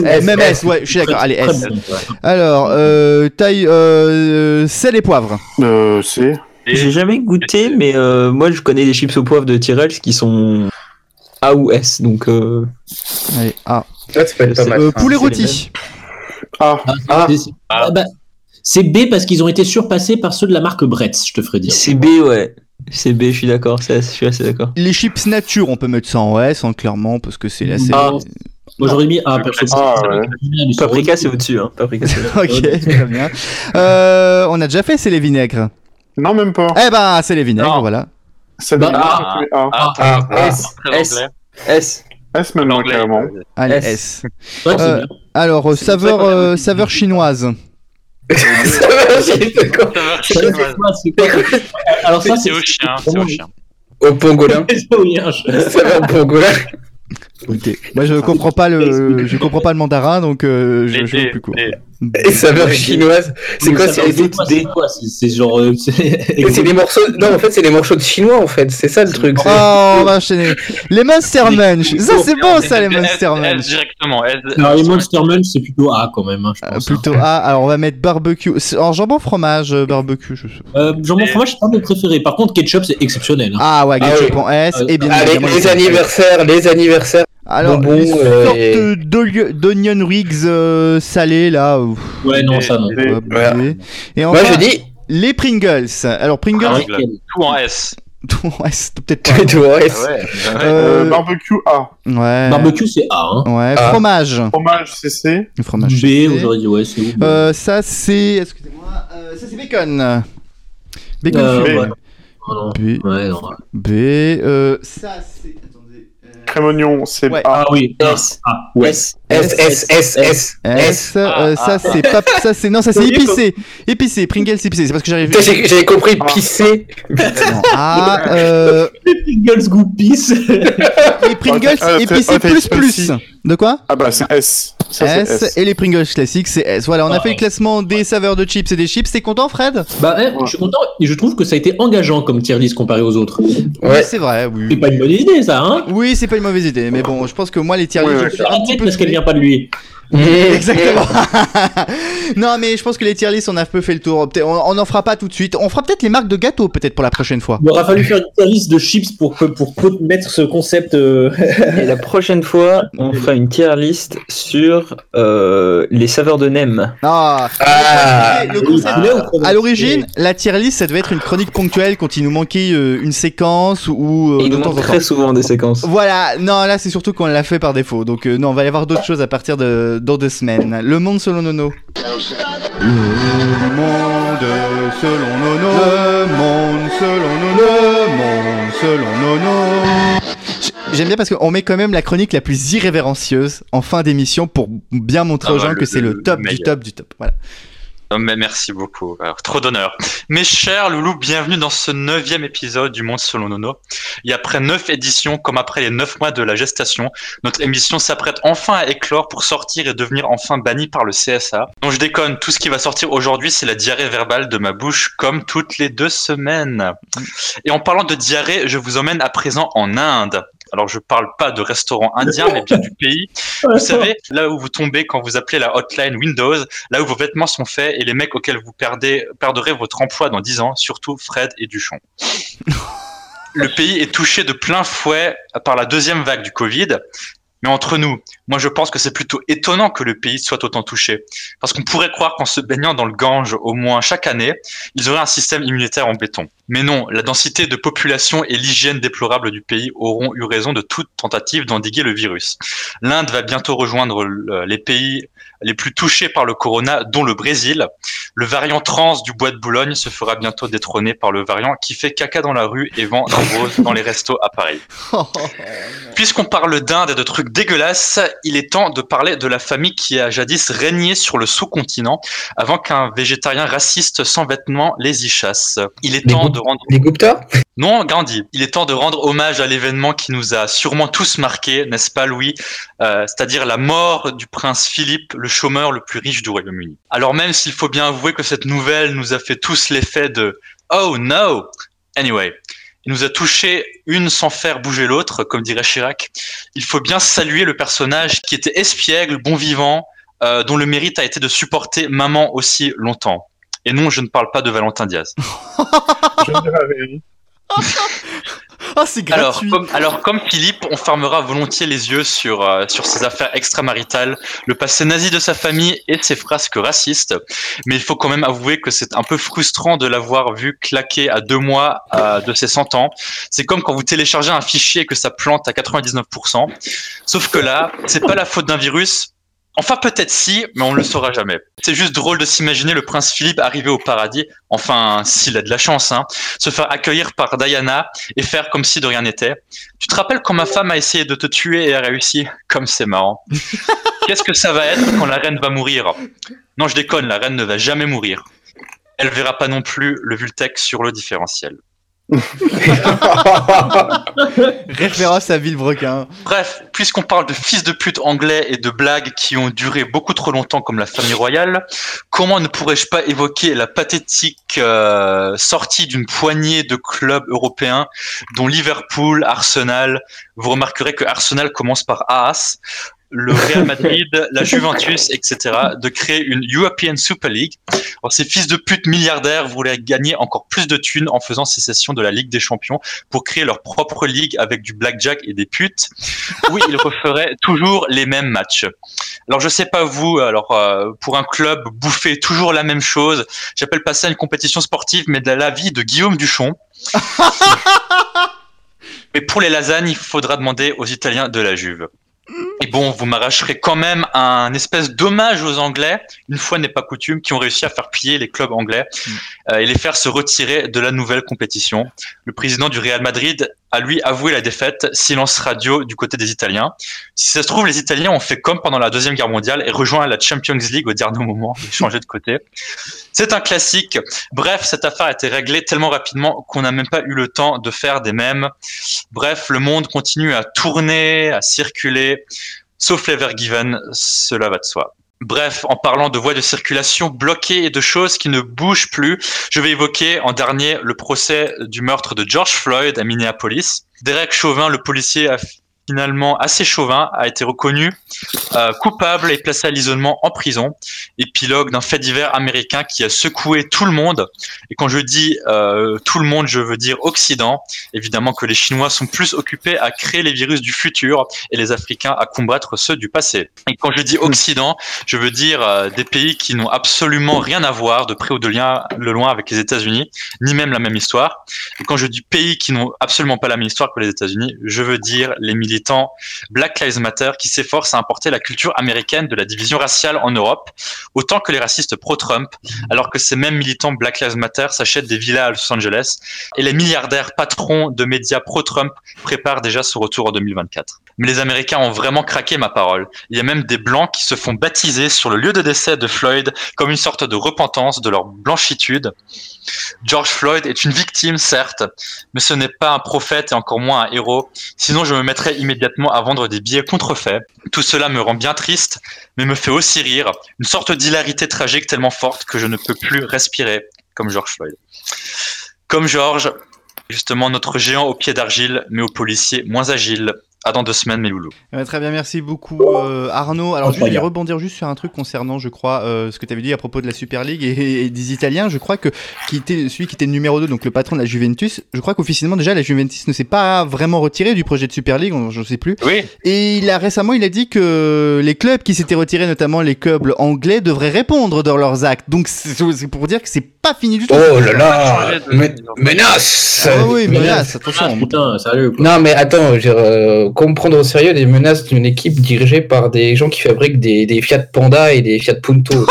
Ah même S, ouais, je suis d'accord. Allez, S. Alors, euh, taille, euh, sel et poivre. Euh, C. J'ai jamais goûté, mais euh, moi je connais les chips au poivre de Tyrrell qui sont A ou S, donc euh, Allez, A. Ça, ça peut être pas C'est- mal. Euh, poulet rôti. A. Ah. C'est- ah, bah, c'est B parce qu'ils ont été surpassés par ceux de la marque Bretz, je te ferai dire. c'est B, ouais. C'est B, je suis d'accord, c'est je suis assez d'accord. Les chips nature, on peut mettre ça en S, hein, clairement, parce que c'est la C. Ah. Moi j'aurais mis A perso. Ah, ouais. Paprika, c'est au-dessus, hein. Paprika, c'est au-dessus. ok, très bien. Euh, on a déjà fait, c'est les vinaigres. Non, même pas. Eh ben, c'est les vinaigres, Non. voilà. Ça Bah, ah. Ah, Ah, ah. S, S. S. S maintenant, carrément. Allez, S. S. Ouais, c'est Euh, bien. Alors, euh, C'est saveur, euh, saveur chinoise. Ça va, j'ai fait quoi Saveur C'est chinoise. quoi, c'est quoi Alors ça C'est au chien, c'est au chien. Au pangolin. C'est au yinche. Ça va au pangolin. Écoutez, moi je comprends pas le, je comprends pas le mandarin, donc euh, je, je plus court. Et saveur chinoise. C'est quoi C'est C'est quoi, c'est quoi C'est- C'est genre. euh, c'est- les morceaux. Non, en fait, c'est les morceaux de chinois, en fait. C'est ça le truc. Oh, on va enchaîner. Les Monster Munch. Ça c'est bon ça les Monster Munch. directement. Alors les Monster Munch, c'est plutôt A quand même, hein, je Euh, pense. plutôt A. Alors on va mettre barbecue. En jambon fromage euh, barbecue. Je sais. pas. Euh, jambon fromage, c'est pas mon préféré. Par contre, ketchup, c'est exceptionnel. hein. Ah ouais, Ah ketchup oui. en S et bien les- anniversaires, les anniversaires. Alors bonbons, les euh, sortes et- d'onion rings euh, salés là. ouf, Ouais, non, ça non. Et- abuser. Et Moi, enfin je dis. les Pringles. Alors Pringles. Ah, Tout en S. ouais, c'est peut-être pas. Vois, Ah ouais. Euh, Euh, barbecue A. ouais. Barbecue, c'est A. Hein. Ouais. Fromage. Fromage C, C. Fromage. B, c'est- j'aurais dit, ouais, c'est où Euh, ça c'est. Excusez-moi. euh, ça c'est bacon. Bacon Euh, fumé. ouais. Non, non. B. Ouais, non. B. Euh, ça c'est. Crème oignon, c'est Ouais. A. Ah oui. S. Ah, ouais. S. S. S. S. S. S, euh, ça c'est pas, ça c'est non, ça c'est épicé, épicé, Pringles épicé. C'est parce que j'arrive. J'avais compris pisser. Non. Ah, euh, Pringles goût pisse. les Pringles Ah, épicé ah, t'as plus plus. De quoi? Ah bah c'est S. Ça, S, S. et les Pringles classiques c'est S. Voilà, on a Ah. fait le classement des saveurs de chips et des chips. T'es content, Fred? Bah, eh, je suis content et je trouve que ça a été engageant comme tier list comparé aux autres. Ouais. c'est vrai. C'est pas une bonne idée, ça, hein? Oui, c'est pas une mauvaise idée, mais bon, je pense que moi les tiers Oui, lists, oui. je suis un petit Arrête peu parce qu'elle vient pas de lui. Exactement. non, mais je pense que les tier lists, on a un peu fait le tour. On, on en fera pas tout de suite. On fera peut-être les marques de gâteaux, peut-être pour la prochaine fois. Il aura fallu faire une tier list de chips pour, pour, pour mettre ce concept. euh, Et la prochaine fois, on fera une tier list sur euh, les saveurs de Nem. Ah, Ah. le concept, à l'origine, la tier list, ça devait être une chronique ponctuelle quand il nous manquait euh, une séquence ou il nous manque très souvent des séquences. Voilà, non, là c'est surtout qu'on l'a fait par défaut. Donc, euh, non, on va y avoir d'autres choses à partir de dans deux semaines. Le monde selon Nono. Le monde selon Nono. Le monde selon Nono. Le monde selon Nono. J'aime bien parce qu'on met quand même la chronique la plus irrévérencieuse en fin d'émission pour bien montrer Ah aux bah, gens le- que c'est le le top du top du top. Voilà. Non, mais merci beaucoup. Alors, trop d'honneur. Mes chers loulous, bienvenue dans ce neuvième épisode du Monde selon Nono. Et après neuf éditions, comme après les neuf mois de la gestation, notre émission s'apprête enfin à éclore pour sortir et devenir enfin bannie par le CSA. Non, je déconne. Tout ce qui va sortir aujourd'hui, c'est la diarrhée verbale de ma bouche, comme toutes les deux semaines. Et en parlant de diarrhée, je vous emmène à présent en Inde. Alors, je parle pas de restaurant indien, mais bien du pays. Vous savez, là où vous tombez quand vous appelez la hotline Windows, là où vos vêtements sont faits et les mecs auxquels vous perdez, perdrez votre emploi dans 10 ans, surtout Fred et Duchon. Le pays est touché de plein fouet par la deuxième vague du Covid. Mais entre nous, moi je pense que c'est plutôt étonnant que le pays soit autant touché. Parce qu'on pourrait croire qu'en se baignant dans le Gange au moins chaque année, ils auraient un système immunitaire en béton. Mais non, la densité de population et l'hygiène déplorable du pays auront eu raison de toute tentative d'endiguer le virus. L'Inde va bientôt rejoindre le- les pays les plus touchés par le corona, dont le Brésil. Le variant trans du bois de Boulogne se fera bientôt détrôner par le variant qui fait caca dans la rue et vend des roses dans les restos à Paris. Puisqu'on parle d'Inde et de trucs dégueulasses, il est temps de parler de la famille qui a jadis régné sur le sous-continent avant qu'un végétarien raciste sans vêtements les y chasse. Il est Les temps de rendre Les Gupta? Non, Gandhi. Il est temps de rendre hommage à l'événement qui nous a sûrement tous marqués, n'est-ce pas, Louis? Euh, C'est-à-dire la mort du prince Philippe, le chômeur le plus riche du Royaume-Uni. Alors même s'il faut bien avouer que cette nouvelle nous a fait tous l'effet de Oh no Anyway, il nous a touché une sans faire bouger l'autre, comme dirait Chirac. Il faut bien saluer le personnage qui était espiègle, bon vivant, euh, dont le mérite a été de supporter maman aussi longtemps. Et non, je ne parle pas de Valentin Diaz. Je ne. C'est Alors comme, alors, comme Philippe, on fermera volontiers les yeux sur, euh, sur ses affaires extramaritales, le passé nazi de sa famille et ses frasques racistes. Mais il faut quand même avouer que c'est un peu frustrant de l'avoir vu claquer à deux mois euh, de ses 100 ans. C'est comme quand vous téléchargez un fichier et que ça plante à 99%. Sauf que là, c'est pas la faute d'un virus. Enfin, peut-être si, mais on ne le saura jamais. C'est juste drôle de s'imaginer le prince Philippe arriver au paradis, enfin, s'il a de la chance, hein, se faire accueillir par Diana et faire comme si de rien n'était. Tu te rappelles quand ma femme a essayé de te tuer et a réussi? Comme c'est marrant. Qu'est-ce que ça va être quand la reine va mourir? Non, je déconne, la reine ne va jamais mourir. Elle verra pas non plus le Vultec sur le différentiel. Référence à Villebrequin. Bref, puisqu'on parle de fils de pute anglais et de blagues qui ont duré beaucoup trop longtemps comme la famille royale, comment ne pourrais-je pas évoquer la pathétique euh, sortie d'une poignée de clubs européens, dont Liverpool, Arsenal? Vous remarquerez que Arsenal commence par AS, le Real Madrid, la Juventus, etc., de créer une European Super League. Alors, ces fils de pute milliardaires voulaient gagner encore plus de thunes en faisant sécession de la Ligue des Champions pour créer leur propre ligue avec du blackjack et des putes. Oui, ils referaient toujours les mêmes matchs. Alors, je sais pas vous, alors euh, pour un club bouffer toujours la même chose, j'appelle pas ça une compétition sportive, mais de la vie de Guillaume Duchon. Mais pour les lasagnes, il faudra demander aux Italiens de la Juve. Et bon, vous m'arracherez quand même un espèce d'hommage aux Anglais, une fois n'est pas coutume, qui ont réussi à faire plier les clubs anglais euh, et les faire se retirer de la nouvelle compétition. Le président du Real Madrid a lui avoué la défaite, silence radio du côté des Italiens. Si ça se trouve, les Italiens ont fait comme pendant la Deuxième Guerre mondiale et rejoint la Champions League au dernier moment, et changé de côté. C'est un classique. Bref, cette affaire a été réglée tellement rapidement qu'on n'a même pas eu le temps de faire des mèmes. Bref, le monde continue à tourner, à circuler, sauf l'Evergiven, cela va de soi. Bref, en parlant de voies de circulation bloquées et de choses qui ne bougent plus, je vais évoquer en dernier le procès du meurtre de George Floyd à Minneapolis. Derek Chauvin, le policier finalement assez chauvin, a été reconnu euh, coupable et placé à l'isolement en prison. Épilogue d'un fait divers américain qui a secoué tout le monde. Et quand je dis euh, tout le monde, je veux dire Occident. Évidemment que les Chinois sont plus occupés à créer les virus du futur et les Africains à combattre ceux du passé. Et quand je dis Occident, je veux dire euh, des pays qui n'ont absolument rien à voir de près ou de lien, le loin avec les États-Unis, ni même la même histoire. Et quand je dis pays qui n'ont absolument pas la même histoire que les États-Unis, je veux dire les militants Black Lives Matter qui s'efforcent à importer la culture américaine de la division raciale en Europe, autant que les racistes pro-Trump, alors que ces mêmes militants Black Lives Matter s'achètent des villas à Los Angeles et les milliardaires patrons de médias pro-Trump préparent déjà ce retour en 2024. Mais les Américains ont vraiment craqué ma parole. Il y a même des Blancs qui se font baptiser sur le lieu de décès de Floyd comme une sorte de repentance de leur blanchitude. George Floyd est une victime, certes, mais ce n'est pas un prophète et encore moins un héros. Sinon, je me mettrais immédiatement à vendre des billets contrefaits. Tout cela me rend bien triste, mais me fait aussi rire. Une sorte d'hilarité tragique tellement forte que je ne peux plus respirer, comme George Floyd. Comme George, justement notre géant au pied d'argile, mais au policier moins agile. À dans deux semaines, mes loulous. Euh, très bien, merci beaucoup euh, Arnaud. Alors, je vais Incroyable. rebondir juste sur un truc concernant, je crois, euh, ce que tu avais dit à propos de la Super League et, et des Italiens. Je crois que qui était celui qui était le numéro 2, donc le patron de la Juventus. Je crois qu'officiellement déjà la Juventus ne s'est pas vraiment retirée du projet de Super League, on- je sais plus. Oui, Et il a récemment, il a dit que les clubs qui s'étaient retirés, notamment les clubs anglais, devraient répondre de leurs actes. Donc c'est pour dire que c'est pas fini du tout. Oh là là Menace Ah oui, là, attention. Putain, sérieux. quoi. Non, mais attends, je veux dire, euh, comprendre au sérieux des menaces d'une équipe dirigée par des gens qui fabriquent des, Fiat Panda et des Fiat Punto.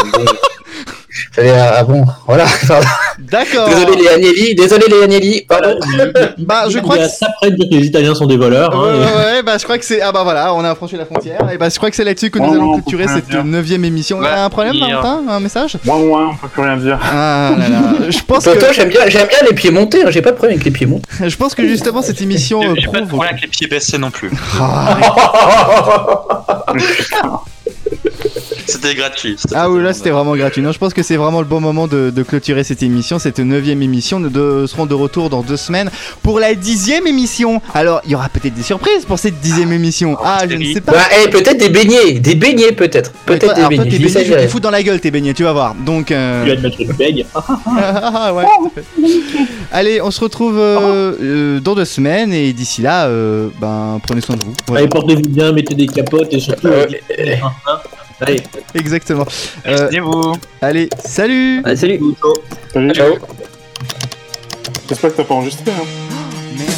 Ah bon, voilà. D'accord. Désolé les Agnelli, désolé les Agnelli, pardon. Bah, je crois que ça près de dire que les Italiens sont des voleurs. Ouais, hein, ouais, ouais, bah je crois que c'est ah bah voilà, on a franchi la frontière et bah je crois que c'est là-dessus que nous allons on clôturer cette neuvième émission. Ouais, un problème. Valentin Un message? Moins, moins, on peut plus rien dire. Ah là là, je pense Pourtant, que j'aime bien, j'aime bien les pieds montés, hein, j'ai pas de problème avec les pieds montés. je pense que justement cette émission euh, j'ai pas de problème avec les pieds baissés non plus. Ah, C'était gratuit. Ah oui, là c'était vraiment gratuit. Non, je pense que c'est vraiment le bon moment de, de clôturer cette émission, cette neuvième émission. Nous de- serons de retour dans deux semaines pour la dixième émission. Alors, il y aura peut-être des surprises pour cette dixième émission. Ah, je ne sais pas. Bah, eh, peut-être des beignets, des beignets peut-être. Peut-être des alors toi, beignets. je beignets, je te fous dans la gueule tes beignets, tu vas voir. Donc, euh, Tu vas te mettre une bègue. Ah, ouais. Allez, on se retrouve euh, euh, dans deux semaines et d'ici là, euh, ben prenez soin de vous. Voilà. Allez, portez-vous bien, mettez des capotes et surtout. Hein. Allez, Exactement. Euh, Vaccinez-vous. allez, salut. Allez, salut Salut. Ciao. J'espère que t'as pas enregistré. Hein. Merde.